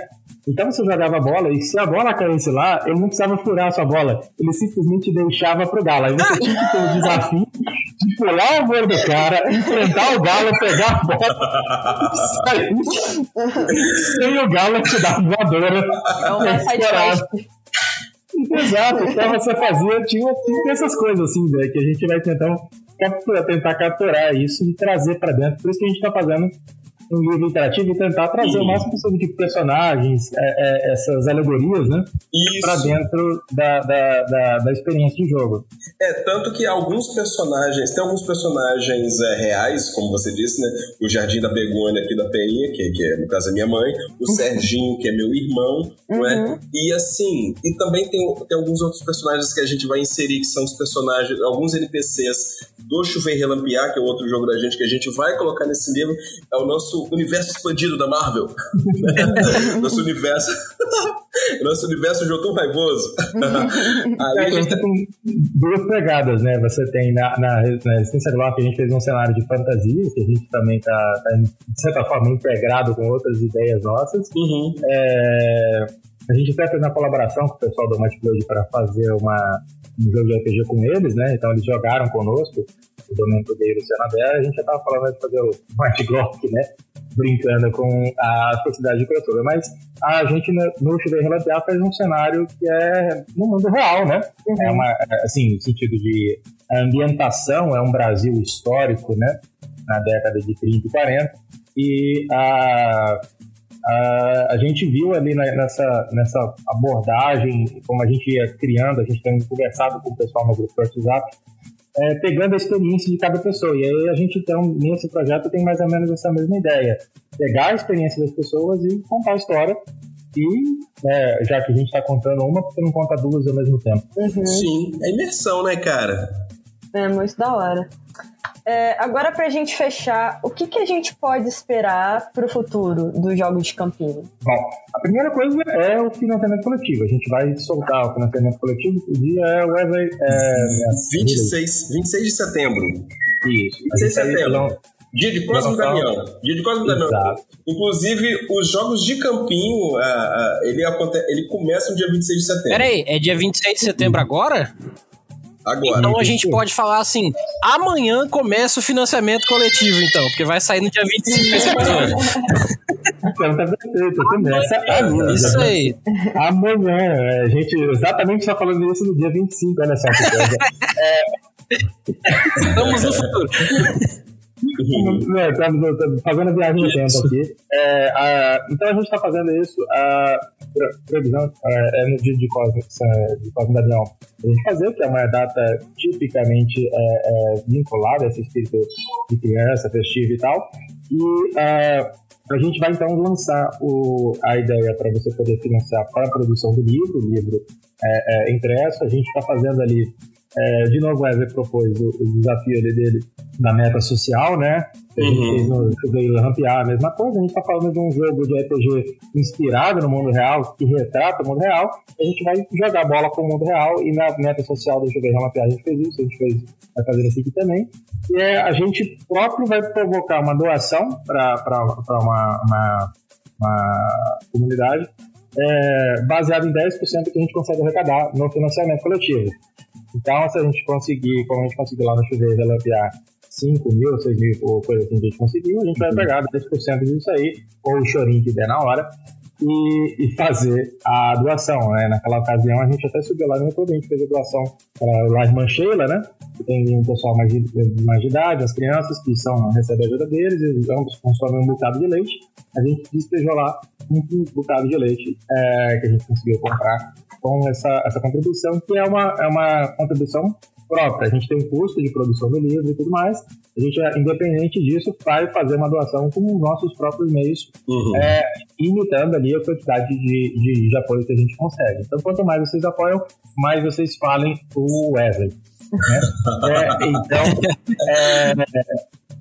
Então você jogava a bola e se a bola caísse lá, ele não precisava furar a sua bola, ele simplesmente deixava pro galo. Aí você tinha que ter o desafio de pular o muro do cara, enfrentar o galo, pegar a bola e sair sem o galo te dar voadora. É uma Exato, então você fazia, tinha, tinha essas coisas assim, né, que a gente vai tentar, tentar capturar isso e trazer para dentro. Por isso que a gente está fazendo um livro interativo e tentar trazer o máximo possível de personagens, é, é, essas alegorias, né? Para dentro da, da, da, da, experiência de jogo. É, tanto que alguns personagens, tem alguns personagens é, reais, como você disse, né? O Jardim da Begônia aqui da Peinha, que, que é, no caso, é minha mãe, o Serginho, que é meu irmão, é? Uhum. E assim, e também tem, tem alguns outros personagens que a gente vai inserir, que são os personagens, alguns NPCs do Chuveiro Relampiar, que é outro jogo da gente que a gente vai colocar nesse livro, é o nosso universo expandido da Marvel. nosso universo. nosso universo Jotun raivoso. Aí a gente tem duas pegadas, né? Você tem na, na, na Resistência Glock, a gente fez um cenário de fantasia, que a gente também está, tá, de certa forma, integrado com outras ideias nossas. Uhum. É, a gente até fez uma colaboração com o pessoal do Blood para fazer uma, um jogo de RPG com eles, né? Então eles jogaram conosco, o Domenico Gay e o Luciano Abel, a gente já estava falando de fazer o Might Glock, né? brincando com a sociedade de crossover, mas a gente no Chuveiro Relatear faz um cenário que é no mundo real, né? Uhum. É uma, é, assim, no sentido de ambientação, é um Brasil histórico, né? Na década de 30 e 40, e a, a, a gente viu ali nessa, nessa abordagem, como a gente ia criando, a gente tem conversado com o pessoal no grupo do WhatsApp, é, pegando a experiência de cada pessoa. E aí a gente, então, nesse projeto, tem mais ou menos essa mesma ideia. Pegar a experiência das pessoas e contar a história. E, é, já que a gente está contando uma, porque não conta duas ao mesmo tempo. Uhum. Sim, é imersão, né, cara? É muito da hora. É, agora, para a gente fechar, o que, que a gente pode esperar para o futuro dos jogos de campinho? Bom, a primeira coisa é o financiamento coletivo. A gente vai soltar o financiamento coletivo. O dia é o Wesley. É, 26, 26 de setembro. Isso. 26 de setembro. Dia de Cosmo Damião. Dia de Cosmo Damião. Inclusive, os jogos de campinho, uh, uh, ele, ele começa no dia 26 de setembro. Peraí, é dia 26 de setembro agora? Agora. Então a gente pode falar assim: amanhã começa o financiamento coletivo, então, porque vai sair no dia 25 esse episódio. Então tá perfeito, começa amanhã. Isso aí. Amanhã, é, a gente exatamente está falando isso no dia 25, olha só que coisa. É... Estamos no futuro. É, estamos fazendo a viagem no tempo aqui. É, a, então a gente está fazendo isso. A previsão é, é no dia de Cosme, é, de Cosme Damião. A gente fazer, que é uma data tipicamente é, vinculada a esse espírito de criança, festivo e tal. E a gente vai então lançar o, a ideia para você poder financiar para a produção do livro, o livro é, é impresso. A gente está fazendo ali é, de novo, o Wesley propôs o, o, desafio dele da meta social, né? A gente uhum. fez no veio rampear a mesma coisa. A gente está falando de um jogo de RPG inspirado no mundo real, que retrata o mundo real. A gente vai jogar bola com o mundo real e na meta social do jogo rampear a gente fez isso, a gente fez, vai fazer isso aqui também. E é, a gente próprio vai provocar uma doação para uma, uma, uma comunidade é, baseado em 10% que a gente consegue arrecadar no financiamento coletivo. Então, se a gente conseguir, como a gente conseguiu lá no chuveiro, relapiar 5 mil, 6 mil, ou coisa assim que a gente conseguiu, a gente vai pegar 10% disso aí, ou o chorinho que der na hora, e, e, fazer a doação. Né? Naquela ocasião, a gente até subiu lá no YouTube, a gente fez a doação para a irmã Sheila, né? que tem um pessoal mais de, mais de idade, as crianças que são, recebem a ajuda deles, e ambos consomem um bocado de leite. A gente despejou lá um bocado de leite é, que a gente conseguiu comprar com essa, essa contribuição, que é uma, é uma contribuição própria. A gente tem um custo de produção do livro e tudo mais. A gente, independente disso, vai fazer uma doação com os nossos próprios meios, uhum. é, imitando ali a quantidade de, de, de, apoio que a gente consegue. Então, quanto mais vocês apoiam, mais vocês falem o Wesley. Né? é, então, é,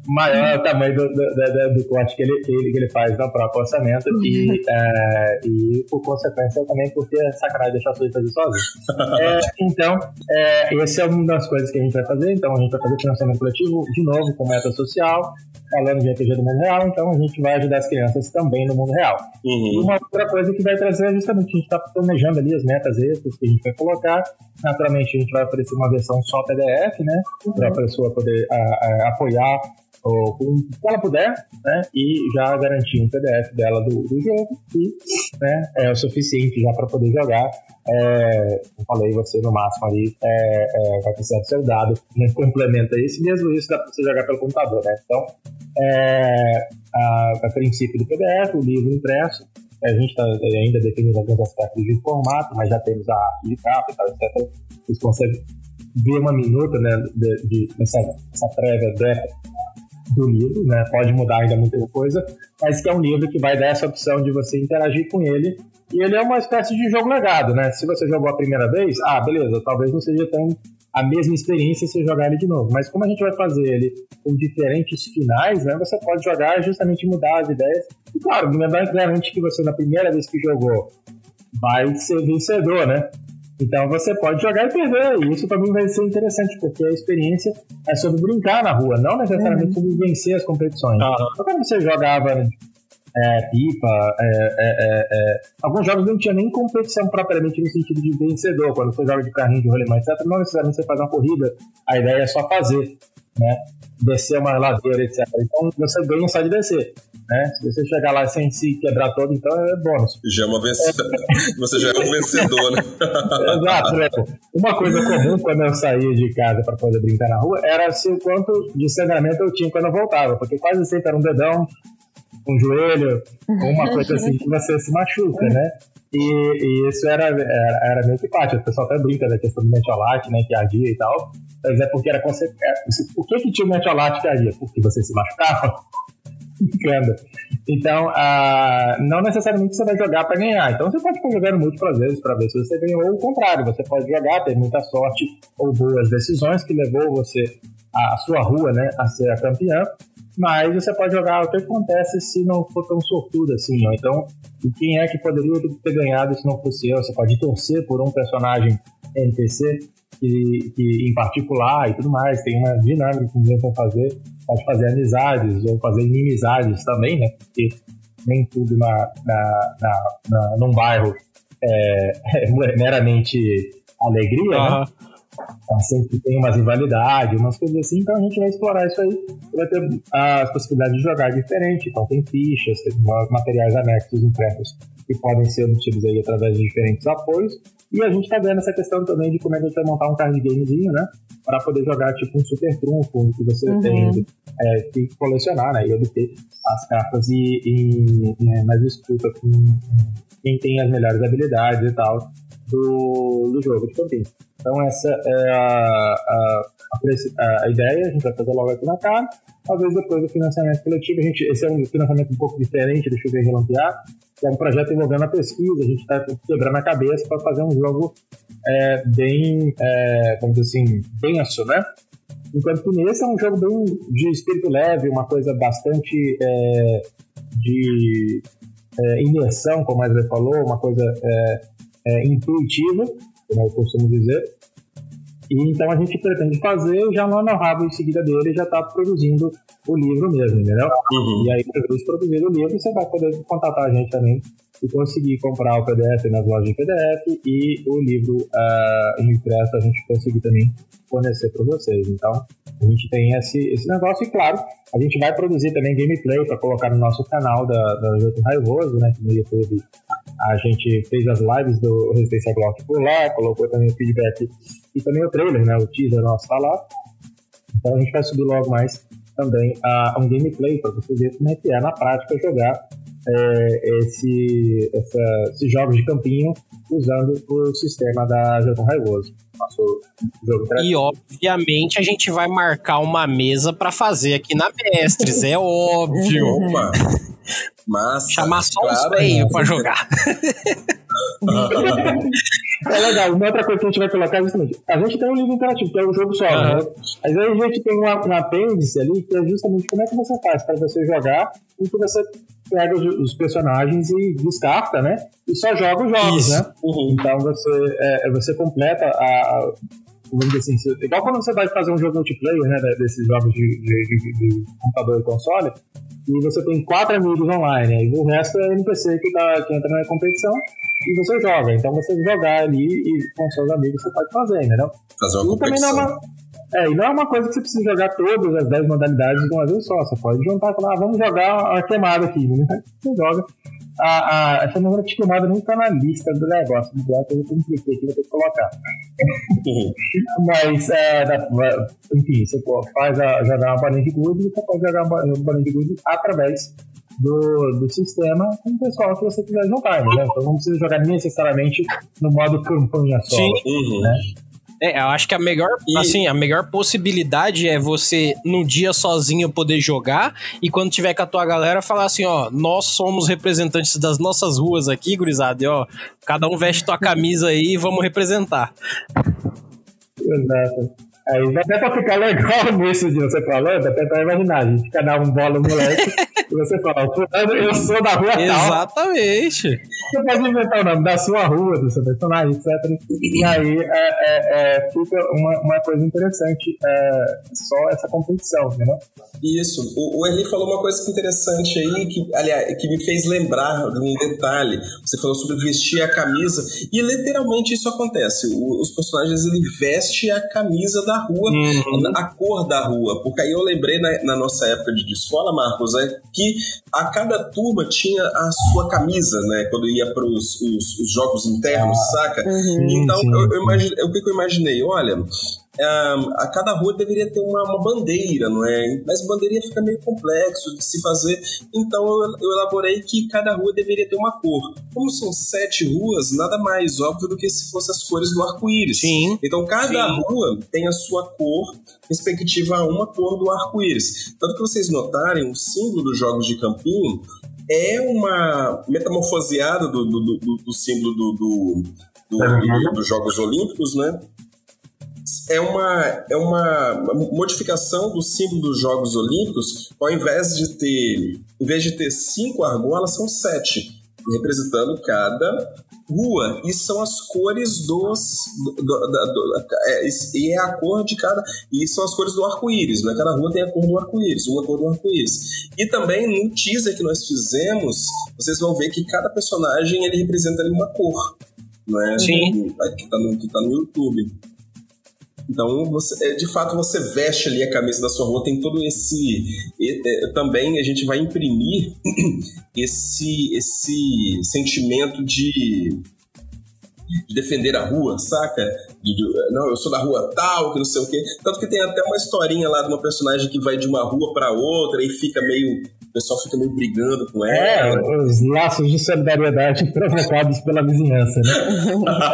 maior o tamanho do, do, do, do corte que ele, que ele, que ele faz no próprio orçamento e, uhum. é, e por consequência também porque é sacanagem deixar tudo fazer sozinho. É, então, é, essa é uma das coisas que a gente vai fazer. Então, a gente vai fazer financiamento coletivo de novo com meta social, falando de RPG do mundo real. Então, a gente vai ajudar as crianças também no mundo real. Uhum. Uma outra coisa que vai trazer é justamente a gente está planejando ali as metas extras que a gente vai colocar. Naturalmente, a gente vai oferecer uma versão só PDF, né? Uhum. Para a pessoa poder a, a, apoiar ou com o que ela puder, né? E já garantir um PDF dela do, do jogo e né, é o suficiente já para poder jogar. É, como falei, você no máximo ali é, é, vai precisar do seu dado, né, complementa isso, mesmo isso dá para você jogar pelo computador, né? Então, é, a, a princípio do PDF, o livro impresso, a gente está ainda definindo alguns aspectos de formato, mas já temos a arte de capa e tal, etc. Vocês conseguem ver uma minuta né, de, de, dessa, dessa prévia do livro, né? Pode mudar ainda muita coisa, mas que é um livro que vai dar essa opção de você interagir com ele. E ele é uma espécie de jogo legado, né? Se você jogou a primeira vez, ah, beleza, talvez não seja tão a mesma experiência se jogar ele de novo. Mas como a gente vai fazer ele com diferentes finais, né? Você pode jogar justamente mudar as ideias. E claro, não garante que você na primeira vez que jogou vai ser vencedor, né? Então você pode jogar e perder, e isso também vai ser interessante, porque a experiência é sobre brincar na rua, não necessariamente uhum. sobre vencer as competições. Uhum. Então, quando você jogava é, pipa, é, é, é, alguns jogos não tinha nem competição propriamente no sentido de vencedor. Quando você joga de carrinho, de rolemã, etc., não necessariamente você faz uma corrida, a ideia é só fazer, né? Descer uma ladeira, etc. Então você ganha só de descer. Né? Se você chegar lá sem se quebrar todo, então é bônus. Já é uma você já é um vencedor, né? Exato, né? Uma coisa comum quando eu saía de casa para poder brincar na rua era se o quanto de sangramento eu tinha quando eu voltava, porque quase sempre era um dedão, um joelho, uma coisa assim que você se machuca, né? E, e isso era, era, era meio que parte. O pessoal até brinca da questão do metiolate, né? Que ardia e tal. Mas é porque era. É, por que, que tinha o metiolate que ardia? Porque você se machucava? Ficando. Então, uh, não necessariamente você vai jogar para ganhar. Então, você pode ficar jogando múltiplas vezes para ver se você ganhou, ou o contrário, você pode jogar, ter muita sorte ou boas decisões que levou você, a sua rua, né, a ser a campeã. Mas você pode jogar o que acontece se não for tão sortudo assim, ó. Então, quem é que poderia ter ganhado se não fosse eu? Você pode torcer por um personagem NPC que, que em particular e tudo mais, tem uma dinâmica que vai fazer, pode fazer amizades ou fazer inimizades também, né? Porque nem tudo na, na, na, na num bairro é, é meramente alegria, uhum. né? Então, sempre tem umas rivalidades, umas coisas assim, então a gente vai explorar isso aí. Vai ter as possibilidades de jogar diferente, então tem fichas, tem materiais anexos impressos que podem ser obtidos aí através de diferentes apoios. E a gente está vendo essa questão também de como é que a gente vai montar um card gamezinho, né? Para poder jogar tipo um super trunfo, que você uhum. tem é, que colecionar, né? E obter as cartas e, e, e é, mais disputa com quem tem as melhores habilidades e tal do, do jogo de campinho. Então essa é a, a, a, a, ideia, a gente vai fazer logo aqui na cara. Talvez depois do financiamento coletivo, a gente, esse é um financiamento um pouco diferente, deixa eu ver relampear é um projeto envolvendo a pesquisa, a gente está quebrando a cabeça para fazer um jogo é, bem, é, vamos dizer assim, denso, né? Enquanto que nesse é um jogo bem de espírito leve, uma coisa bastante é, de é, imersão, como a Wesley falou, uma coisa é, é, intuitiva, como eu costumo dizer. E então a gente pretende fazer já no ano rabo em seguida dele já está produzindo o livro mesmo, entendeu? Uhum. E aí, depois de produzir o livro, você vai poder contatar a gente também e conseguir comprar o PDF nas lojas de PDF e o livro uh, impresso a gente conseguir também fornecer para vocês. Então, a gente tem esse, esse negócio e, claro, a gente vai produzir também gameplay para colocar no nosso canal da, da Jogo Raivoso, né? Que no YouTube a gente fez as lives do Resistência Block por lá, colocou também o feedback e também o trailer, né? O teaser nosso tá lá. Então a gente vai subir logo mais também uh, um gameplay para você ver como é que é na prática jogar é, esse, essa, esses jogos de campinho usando o sistema da Jetão Raivoso. Nosso jogo e obviamente a gente vai marcar uma mesa para fazer aqui na Mestres, é óbvio. Opa! Massa. Chamar só claro, os velhos pra jogar. é, legal. Uma outra coisa que a gente vai colocar é justamente, a gente tem um livro interativo, que é o jogo solo, uhum. né? Às vezes a gente tem um, um apêndice ali, que é justamente como é que você faz para você jogar e que você pega os, os, personagens e descarta, né? E só joga os jogos, Isso. né? Uhum. Então você, é, você completa a, vamos dizer assim, igual quando você vai fazer um jogo multiplayer, né, desses jogos de, de, de, de computador e console, e você tem quatro amigos online, e o resto é NPC que, tá, que entra na competição, e você joga. Então você jogar ali e com seus amigos você pode fazer, entendeu? Fazer uma e competição. Também não é uma, é, e não é uma coisa que você precisa jogar todas as 10 modalidades de uma vez só. Você pode juntar e falar, ah, vamos jogar a queimada aqui. Né? Você joga a, a, essa memória de queimada nem tá na lista do negócio. Do bloco eu compliquei aqui, vou ter que colocar. Uhum. Mas, é, enfim, você faz a, jogar uma balinha de gude e você pode jogar uma balinha de gude através do, do sistema com o pessoal que você quiser jogar, né? Então não precisa jogar necessariamente no modo campanha só. Sim. Uhum. Né? É, eu acho que a melhor, e... assim, a melhor possibilidade é você num dia sozinho poder jogar e quando tiver com a tua galera falar assim, ó, nós somos representantes das nossas ruas aqui, gurizada, e ó, cada um veste tua camisa aí e vamos representar. Exato. Aí dá até pra ficar legal nisso de você falando, até pra imaginar, a gente fica dar um bola no moleque e você fala, eu sou da rua tal. Exatamente. Você pode inventar o nome da sua rua, do seu personagem, etc. E aí é, é, é, fica uma, uma coisa interessante, é, só essa competição, né? Isso. O, o Eli falou uma coisa interessante aí, que, aliás, que me fez lembrar de um detalhe. Você falou sobre vestir a camisa, e literalmente isso acontece. O, os personagens, ele veste a camisa da rua, uhum. a cor da rua. Porque aí eu lembrei na, na nossa época de, de escola, Marcos, é que a cada turma tinha a sua camisa, né? Quando ia para os, os, jogos internos, ah. saca? Uhum. Então, eu, eu imaginei, o que, que eu imaginei? Olha, um, a cada rua deveria ter uma, uma, bandeira, não é? Mas bandeirinha fica meio complexo de se fazer, então eu, eu, elaborei que cada rua deveria ter uma cor. Como são sete ruas, nada mais óbvio do que se fossem as cores do arco-íris. Sim. Então cada Sim. rua tem a sua cor respectiva a uma cor do arco-íris. Tanto que vocês notarem, o símbolo dos jogos de campinho é uma metamorfoseada do, do, do, do símbolo do, do, do, dos Jogos Olímpicos, né? É uma, é uma modificação do símbolo dos Jogos Olímpicos. Ao invés de ter, em vez de ter cinco argolas, são sete, representando cada rua. E são as cores dos. Do, do, do, é, e é a cor de cada. E são as cores do arco-íris, né? Cada rua tem a cor do arco-íris, uma cor do arco-íris. E também no teaser que nós fizemos, vocês vão ver que cada personagem ele representa ali uma cor. Não é? Sim. Que está no, que tá no YouTube. Então, você, é, de fato, você veste ali a camisa da sua rua, tem todo esse. É, também a gente vai imprimir esse, esse sentimento de, de defender a rua, saca? De, de, não, eu sou da rua tal, que não sei o quê. Tanto que tem até uma historinha lá de uma personagem que vai de uma rua para outra e fica meio o pessoal fica meio brigando com ela. É, os laços de solidariedade provocados pela vizinhança, né?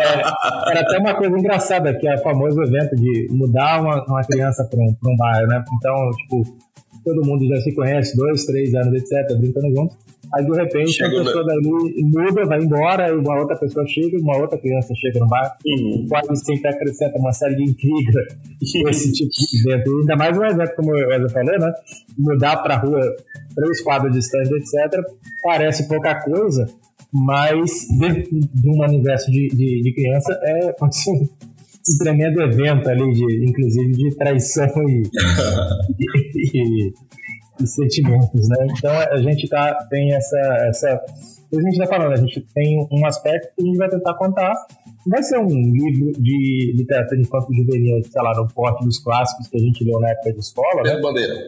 é, era até uma coisa engraçada, que é o famoso evento de mudar uma, uma criança para um, um bairro, né? Então, tipo, todo mundo já se conhece, dois, três anos, etc., brincando junto. Aí, de repente, chega a pessoa dali muda, vai embora, e uma outra pessoa chega, uma outra criança chega no bar, uhum. quase sempre acrescenta uma série de intriga esse tipo de evento. E ainda mais um evento, como eu já falei, né? Mudar pra rua três quadros distantes, etc., parece pouca coisa, mas dentro de um universo de, de, de criança é um tremendo evento ali, de, inclusive de traição e, e, e, sentimentos, né? Então a gente tá, tem essa, essa. A gente está falando, a gente tem um aspecto que a gente vai tentar contar. Vai ser um livro de literatura infanto juvenil, sei lá, no porte dos clássicos que a gente leu na época de escola. É né? bandeira.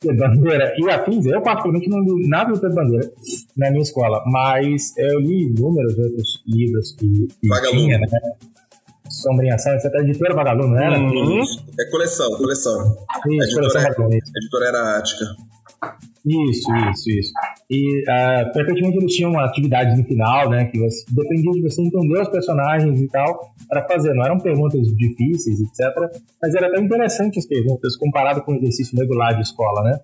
Pedro Bandeira e afins, eu particularmente não li nada do Pedro Bandeira na minha escola, mas eu li inúmeros outros livros que, que tinha, né? Sombriação, etc. A editora Vagalume, não era? Uhum. É coleção, coleção. Isso, a editora, coleção é, a editora era Ática. Isso, isso, isso. E uh, frequentemente eles tinham atividades no final, né? Que você, dependia de você entender os personagens e tal para fazer. Não eram perguntas difíceis, etc. Mas era até interessante as perguntas comparado com o exercício regular de escola, né?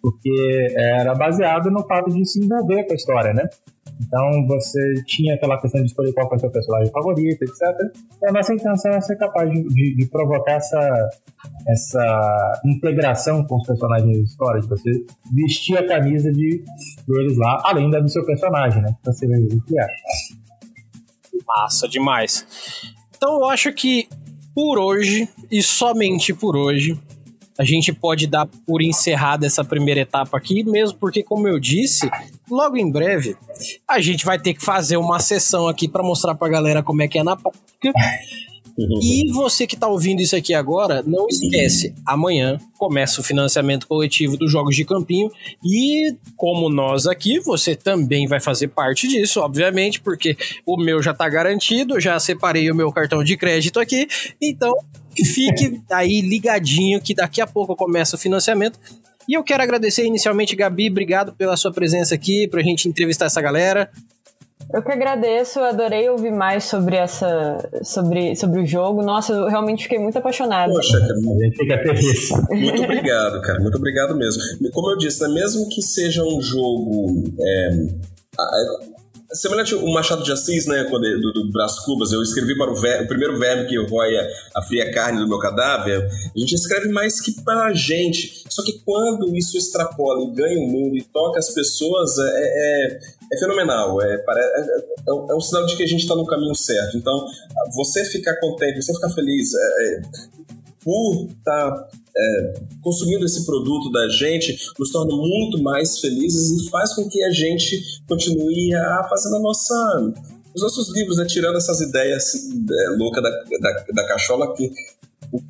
porque era baseado no fato de se envolver com a história, né? Então você tinha aquela questão de escolher qual foi o seu personagem favorito, etc. E a nossa intenção é ser capaz de, de, de, provocar essa, essa integração com os personagens de você vestir a camisa de deles lá, além da do seu personagem, né? Pra você ver o que é. Massa demais. Então eu acho que por hoje, e somente por hoje, a gente pode dar por encerrada essa primeira etapa aqui, mesmo porque, como eu disse, logo em breve a gente vai ter que fazer uma sessão aqui para mostrar pra galera como é que é na prática. E você que está ouvindo isso aqui agora, não esquece, amanhã começa o financiamento coletivo dos Jogos de Campinho e como nós aqui, você também vai fazer parte disso, obviamente, porque o meu já está garantido, já separei o meu cartão de crédito aqui, então fique aí ligadinho que daqui a pouco começa o financiamento. E eu quero agradecer inicialmente, Gabi, obrigado pela sua presença aqui, para a gente entrevistar essa galera. Eu que agradeço, adorei ouvir mais sobre essa sobre, sobre o jogo. Nossa, eu realmente fiquei muito apaixonado. Poxa, cara, a gente fica feliz. Muito obrigado, cara. Muito obrigado mesmo. Como eu disse, né, mesmo que seja um jogo. É, Semelhante o Machado de Assis, né, do, do Brás Cubas, eu escrevi para o, ver, o primeiro verme que roia a fria carne do meu cadáver, a gente escreve mais que para a gente. Só que quando isso extrapola e ganha o mundo e toca as pessoas, é, é, é fenomenal. É, é, é, é, um sinal de que a gente está no caminho certo. Então, você ficar contente, você ficar feliz é, é por estar tá é, consumindo esse produto da gente nos torna muito mais felizes e faz com que a gente continue a fazer a nossa os nossos livros, né, tirando essas ideias é, loucas da, da, da cachola que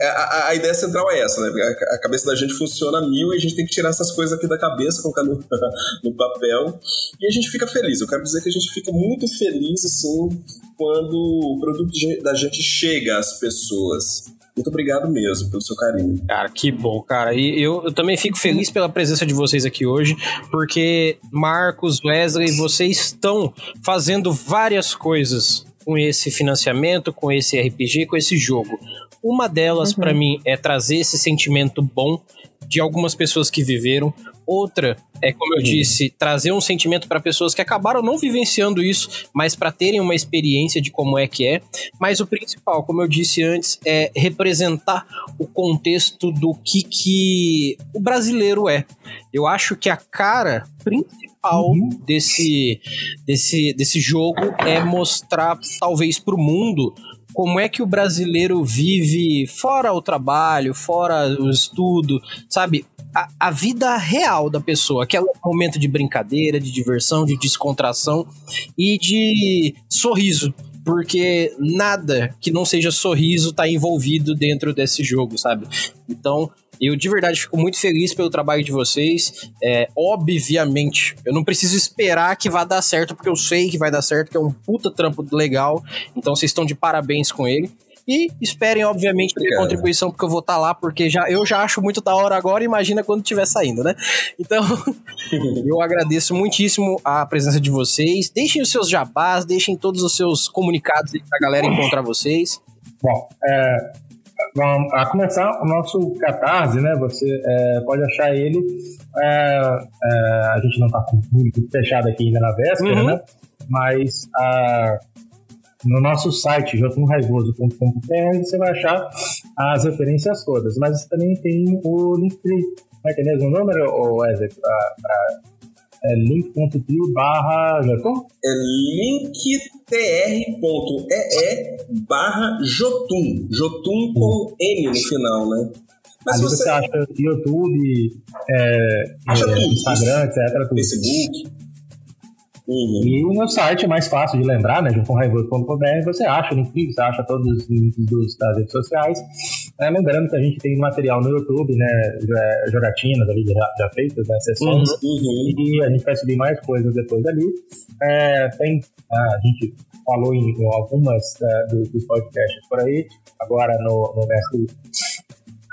a, a, a, ideia central é essa, né? A, a, cabeça da gente funciona mil e a gente tem que tirar essas coisas aqui da cabeça, colocar no, no papel e a gente fica feliz. Eu quero dizer que a gente fica muito feliz, assim, quando o produto da gente chega às pessoas. Muito obrigado mesmo pelo seu carinho. Cara, que bom, cara. E eu, eu também fico feliz pela presença de vocês aqui hoje, porque Marcos, Wesley, vocês estão fazendo várias coisas com esse financiamento, com esse RPG, com esse jogo. Uma delas, uhum. para mim, é trazer esse sentimento bom de algumas pessoas que viveram. Outra é, como eu disse, trazer um sentimento para pessoas que acabaram não vivenciando isso, mas para terem uma experiência de como é que é. Mas o principal, como eu disse antes, é representar o contexto do que, que o brasileiro é. Eu acho que a cara principal uhum. desse, desse, desse jogo é mostrar, talvez, para o mundo como é que o brasileiro vive fora o trabalho, fora o estudo, sabe? A, a, vida real da pessoa, aquele momento de brincadeira, de diversão, de descontração e de sorriso. Porque nada que não seja sorriso tá envolvido dentro desse jogo, sabe? Então, eu de verdade fico muito feliz pelo trabalho de vocês. É, obviamente, eu não preciso esperar que vá dar certo, porque eu sei que vai dar certo, que é um puta trampo legal. Então vocês estão de parabéns com ele. E esperem, obviamente, a minha contribuição, porque eu vou estar tá lá, porque já, eu já acho muito da hora agora, imagina quando estiver saindo, né? Então, eu agradeço muitíssimo a presença de vocês. Deixem os seus jabás, deixem todos os seus comunicados para a galera encontrar vocês. Bom, é, a começar o nosso Catarse, né? Você é, pode achar ele. É, é, a gente não está com o fechado aqui ainda na véspera, uhum. né? Mas a, no nosso site, jotunraivoso.com.br, você vai achar as referências todas. Mas também tem o Linktree. Como é que é mesmo o número, Wesley, para é link.tree barra Jotun? É linktr.ee barra Jotun. Jotun com N no final, né? Mas Ali você... você acha YouTube, é, é, Instagram, etc. Tudo. Facebook. Uhum. E no site é mais fácil de lembrar, né? junconraivoso.com.br, você acha no link, você acha todos os links dos, das redes sociais. É, lembrando que a gente tem material no YouTube, né? Jogatinas ali já, já feitas, né? Sessões. Uhum. uhum. E a gente vai subir mais coisas depois ali. É, tem, a gente falou em, em algumas é, dos, dos, podcasts por aí, agora no, no resto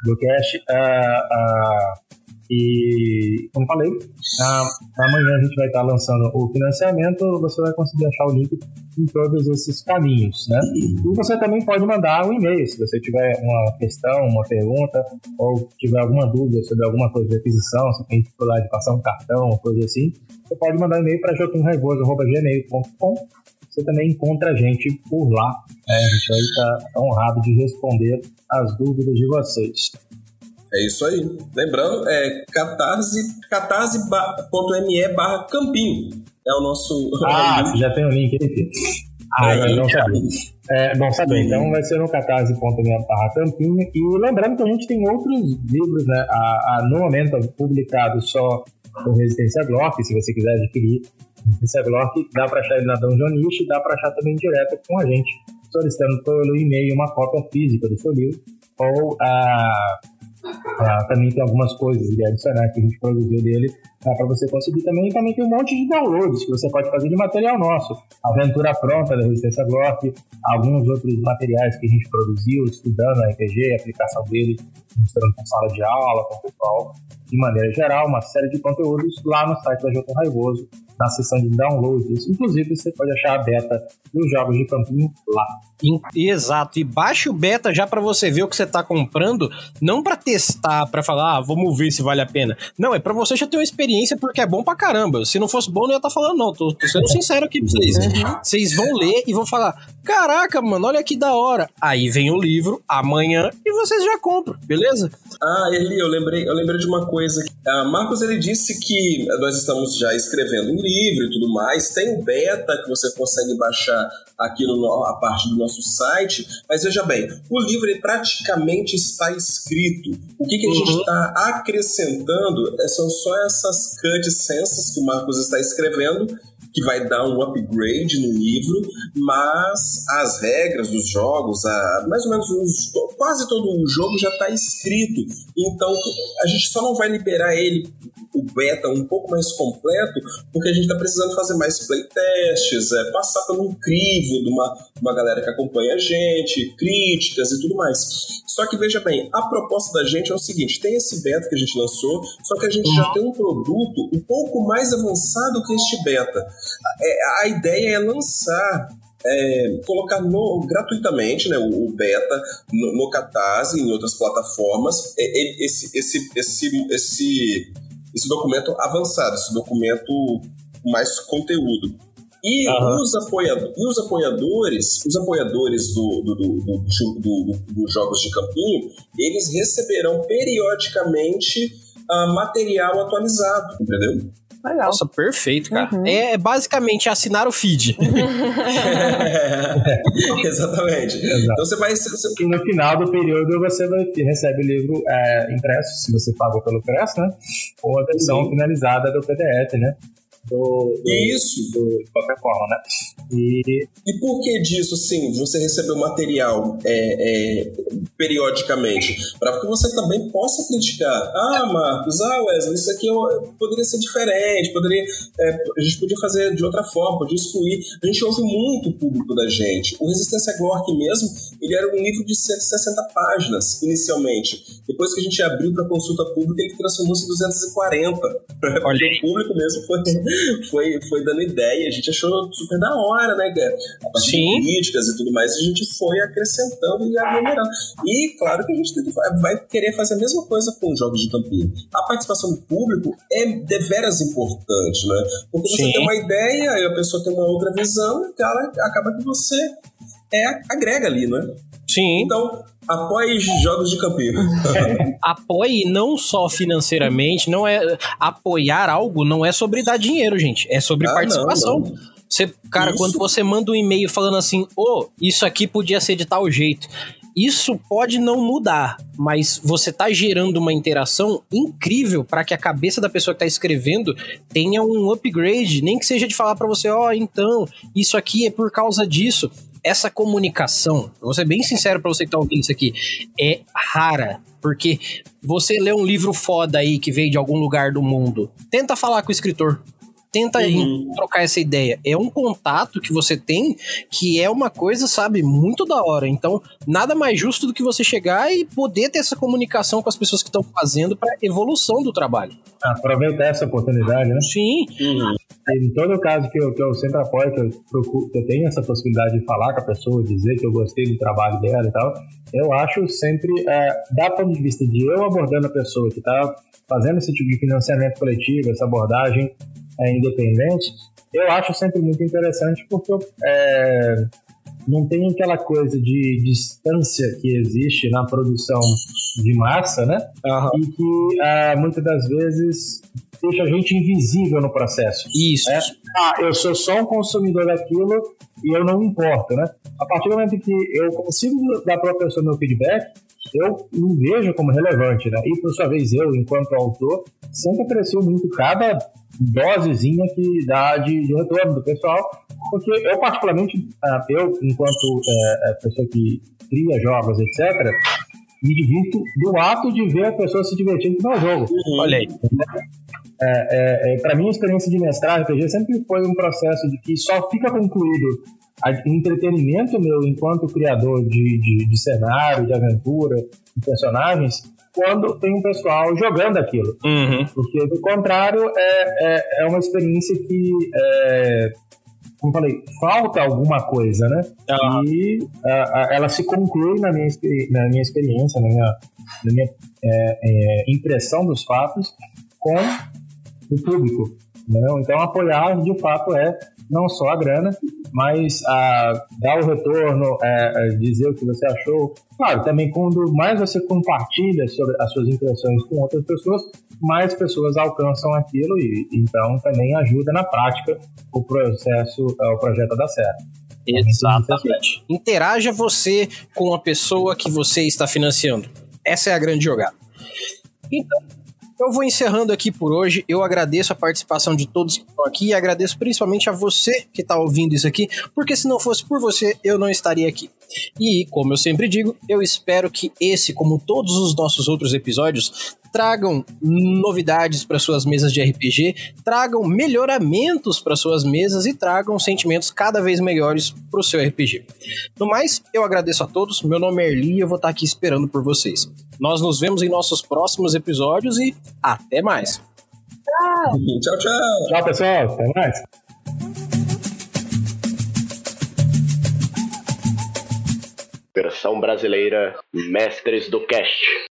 do cast. Uh, uh, E, como falei, amanhã a gente vai estar lançando o financiamento, você vai conseguir achar o link em todos esses caminhos, né? E você também pode mandar um e-mail se você tiver uma questão, uma pergunta, ou tiver alguma dúvida sobre alguma coisa de aquisição, se tem dificuldade de passar um cartão, coisa assim, você pode mandar um e-mail para joaquimraivoso.gmail.com você também encontra a gente por lá. Né? A gente vai estar honrado de responder as dúvidas de vocês. É isso aí. Lembrando, é catarse.me catarse barra campinho. É o nosso. Ah, você já tem o link aqui. Ah, é, não sabia. É bom saber. Então vai ser no catarse.me barra campinho. E lembrando que a gente tem outros livros, né? A, a, no momento publicado só o Resistência Glock, se você quiser adquirir Resistência Glock, dá para achar ele na Dungeon Niche, dá para achar também direto com a gente, solicitando pelo e-mail uma cópia física do seu livro ou a ah, também tem algumas coisas de adicionar que a gente produziu dele ah, para você conseguir também. E também tem um monte de downloads que você pode fazer de material nosso. Aventura Pronta da Resistência Glock, alguns outros materiais que a gente produziu, estudando a RPG, a aplicação dele, mostrando com sala de aula, com o pessoal, de maneira geral, uma série de conteúdos lá no site da Jotão Raivoso, na seção de downloads. Inclusive, você pode achar a beta dos jogos de campinho lá. Exato. E baixe o beta já para você ver o que você está comprando, não para testar, para falar, ah, vamos ver se vale a pena. Não, é para você já ter uma experiência porque é bom pra caramba. Se não fosse bom, não ia estar tá falando, não. Tô, tô, sendo sincero aqui pra vocês. Uhum. Vocês vão ler e vão falar: caraca, mano, olha que da hora. Aí vem o livro amanhã e vocês já compram, beleza? Ah, Eli, eu lembrei, eu lembrei de uma coisa. Ah, Marcos ele disse que nós estamos já escrevendo um livro e tudo mais. Tem o beta que você consegue baixar aqui no, a parte do nosso site. Mas veja bem, o livro ele praticamente está escrito. O que, que a uhum. gente está acrescentando é, são só essas cutscenes que o Marcos está escrevendo que vai dar um upgrade no livro, mas as regras dos jogos, a, mais ou menos os, quase todo o jogo já está escrito. Então a gente só não vai liberar ele o beta um pouco mais completo, porque a gente está precisando fazer mais playtests, é, passar pelo crivo de uma, uma galera que acompanha a gente, críticas e tudo mais. Só que veja bem, a proposta da gente é o seguinte: tem esse beta que a gente lançou, só que a gente já tem um produto um pouco mais avançado que este beta. É, a ideia é lançar é, colocar no, gratuitamente né, o, beta no, no, Catarse em outras plataformas é, esse, esse, esse, esse, esse documento avançado, esse documento com mais conteúdo. E, uhum. os apoiadores, e os apoiadores, os apoiadores do, do, do, do, dos jogos de campinho, eles receberão periodicamente uh, material atualizado, entendeu? Legal. Nossa, perfeito, cara. Uhum. É basicamente assinar o feed. exatamente. Exato. Então você vai. Você... E no final do período você vai, recebe o livro é, impresso, se você pagou pelo preço, né? Ou a versão Sim. finalizada do PDF, né? Do, do, Isso. Do, de qualquer forma, né? E... e por que disso, sim, você recebeu material é, é, periodicamente? Para que você também possa criticar. Ah, Marcos, ah, Wesley, isso aqui poderia ser diferente, poderia, é, a gente podia fazer de outra forma, podia excluir. A gente ouve muito o público da gente. O Resistência Glork mesmo, ele era um livro de 160 páginas, inicialmente. Depois que a gente abriu para consulta pública, ele transformou-se em 240. Olha o público mesmo foi foi, foi dando ideia. A gente achou super da hora, né, A partir Sim. de críticas e tudo mais, a gente foi acrescentando e aglomerando. E claro que a gente vai querer fazer a mesma coisa com os jogos de campinho. A participação do público é deveras importante, né? Porque você Sim. tem uma ideia e a pessoa tem uma outra visão, e ela acaba que você é, agrega ali, né? Sim. Então, Apoie jogos de campinho. Apoie não só financeiramente, não é apoiar algo não é sobre dar dinheiro, gente, é sobre ah, participação. Não, não. Você, cara, isso. quando você manda um e-mail falando assim, ô, oh, isso aqui podia ser de tal jeito. Isso pode não mudar, mas você tá gerando uma interação incrível para que a cabeça da pessoa que tá escrevendo tenha um upgrade, nem que seja de falar para você, ó, oh, então, isso aqui é por causa disso essa comunicação, vou ser bem sincero para você que tá ouvindo isso aqui, é rara. Porque você lê um livro foda aí que veio de algum lugar do mundo, tenta falar com o escritor. tenta uhum. trocar essa ideia. É um contato que você tem que é uma coisa, sabe, muito da hora. Então, nada mais justo do que você chegar e poder ter essa comunicação com as pessoas que estão fazendo para evolução do trabalho. Aproveitar essa oportunidade, né? Sim. Uhum. Em todo caso que eu, que eu sempre apoio, que eu, procuro, que eu tenho essa possibilidade de falar com a pessoa, dizer que eu gostei do trabalho dela e tal, eu acho sempre, é, da ponto de vista de eu abordando a pessoa que está fazendo esse tipo de financiamento coletivo, essa abordagem é, independente, eu acho sempre muito interessante porque é, não tem aquela coisa de distância que existe na produção de massa, né? Uhum. E que é, muitas das vezes deixa a gente invisível no processo. Isso. Né? Ah, eu sou só um consumidor daquilo e eu não importo, né? A partir do momento que eu consigo dar para a pessoa meu feedback, eu me vejo como relevante, né? E por sua vez eu, enquanto autor, sempre aprecio muito cada dosezinha que dá de, de retorno do pessoal, porque eu particularmente, ah, eu enquanto é, pessoa que cria jogos, etc., me divirto do ato de ver a pessoa se divertindo no jogo. Olha aí. É, é, é, para mim, a experiência de mestrar RPG sempre foi um processo de que só fica concluído o entretenimento meu enquanto criador de, de, de, cenário, de aventura, de personagens, quando tem um pessoal jogando aquilo. Uhum. Porque, do contrário, é, é, é uma experiência que, é, como falei, falta alguma coisa, né? Uhum. E a, a, ela se conclui na minha, na minha experiência, na minha, na minha é, é, impressão dos fatos com o público. Não? Então, apoiar, de fato, é não só a grana, mas a dar o retorno, é, é, dizer o que você achou. Claro, também quando mais você compartilha sobre as suas impressões com outras pessoas, mais pessoas alcançam aquilo e então também ajuda na prática o processo, é, o projeto dar certo. Exatamente. Interaja você com a pessoa que você está financiando. Essa é a grande jogada. Então, eu vou encerrando aqui por hoje. Eu agradeço a participação de todos que estão aqui e agradeço principalmente a você que está ouvindo isso aqui, porque se não fosse por você, eu não estaria aqui. E, como eu sempre digo, eu espero que esse, como todos os nossos outros episódios, tragam novidades para suas mesas de RPG, tragam melhoramentos para suas mesas e tragam sentimentos cada vez melhores para o seu RPG. No mais, eu agradeço a todos. Meu nome é Erli e eu vou estar aqui esperando por vocês. Nós nos vemos em nossos próximos episódios e até mais. Tchau, tchau. Tchau, tchau pessoal. Até mais. Versão brasileira Mestres do Cast.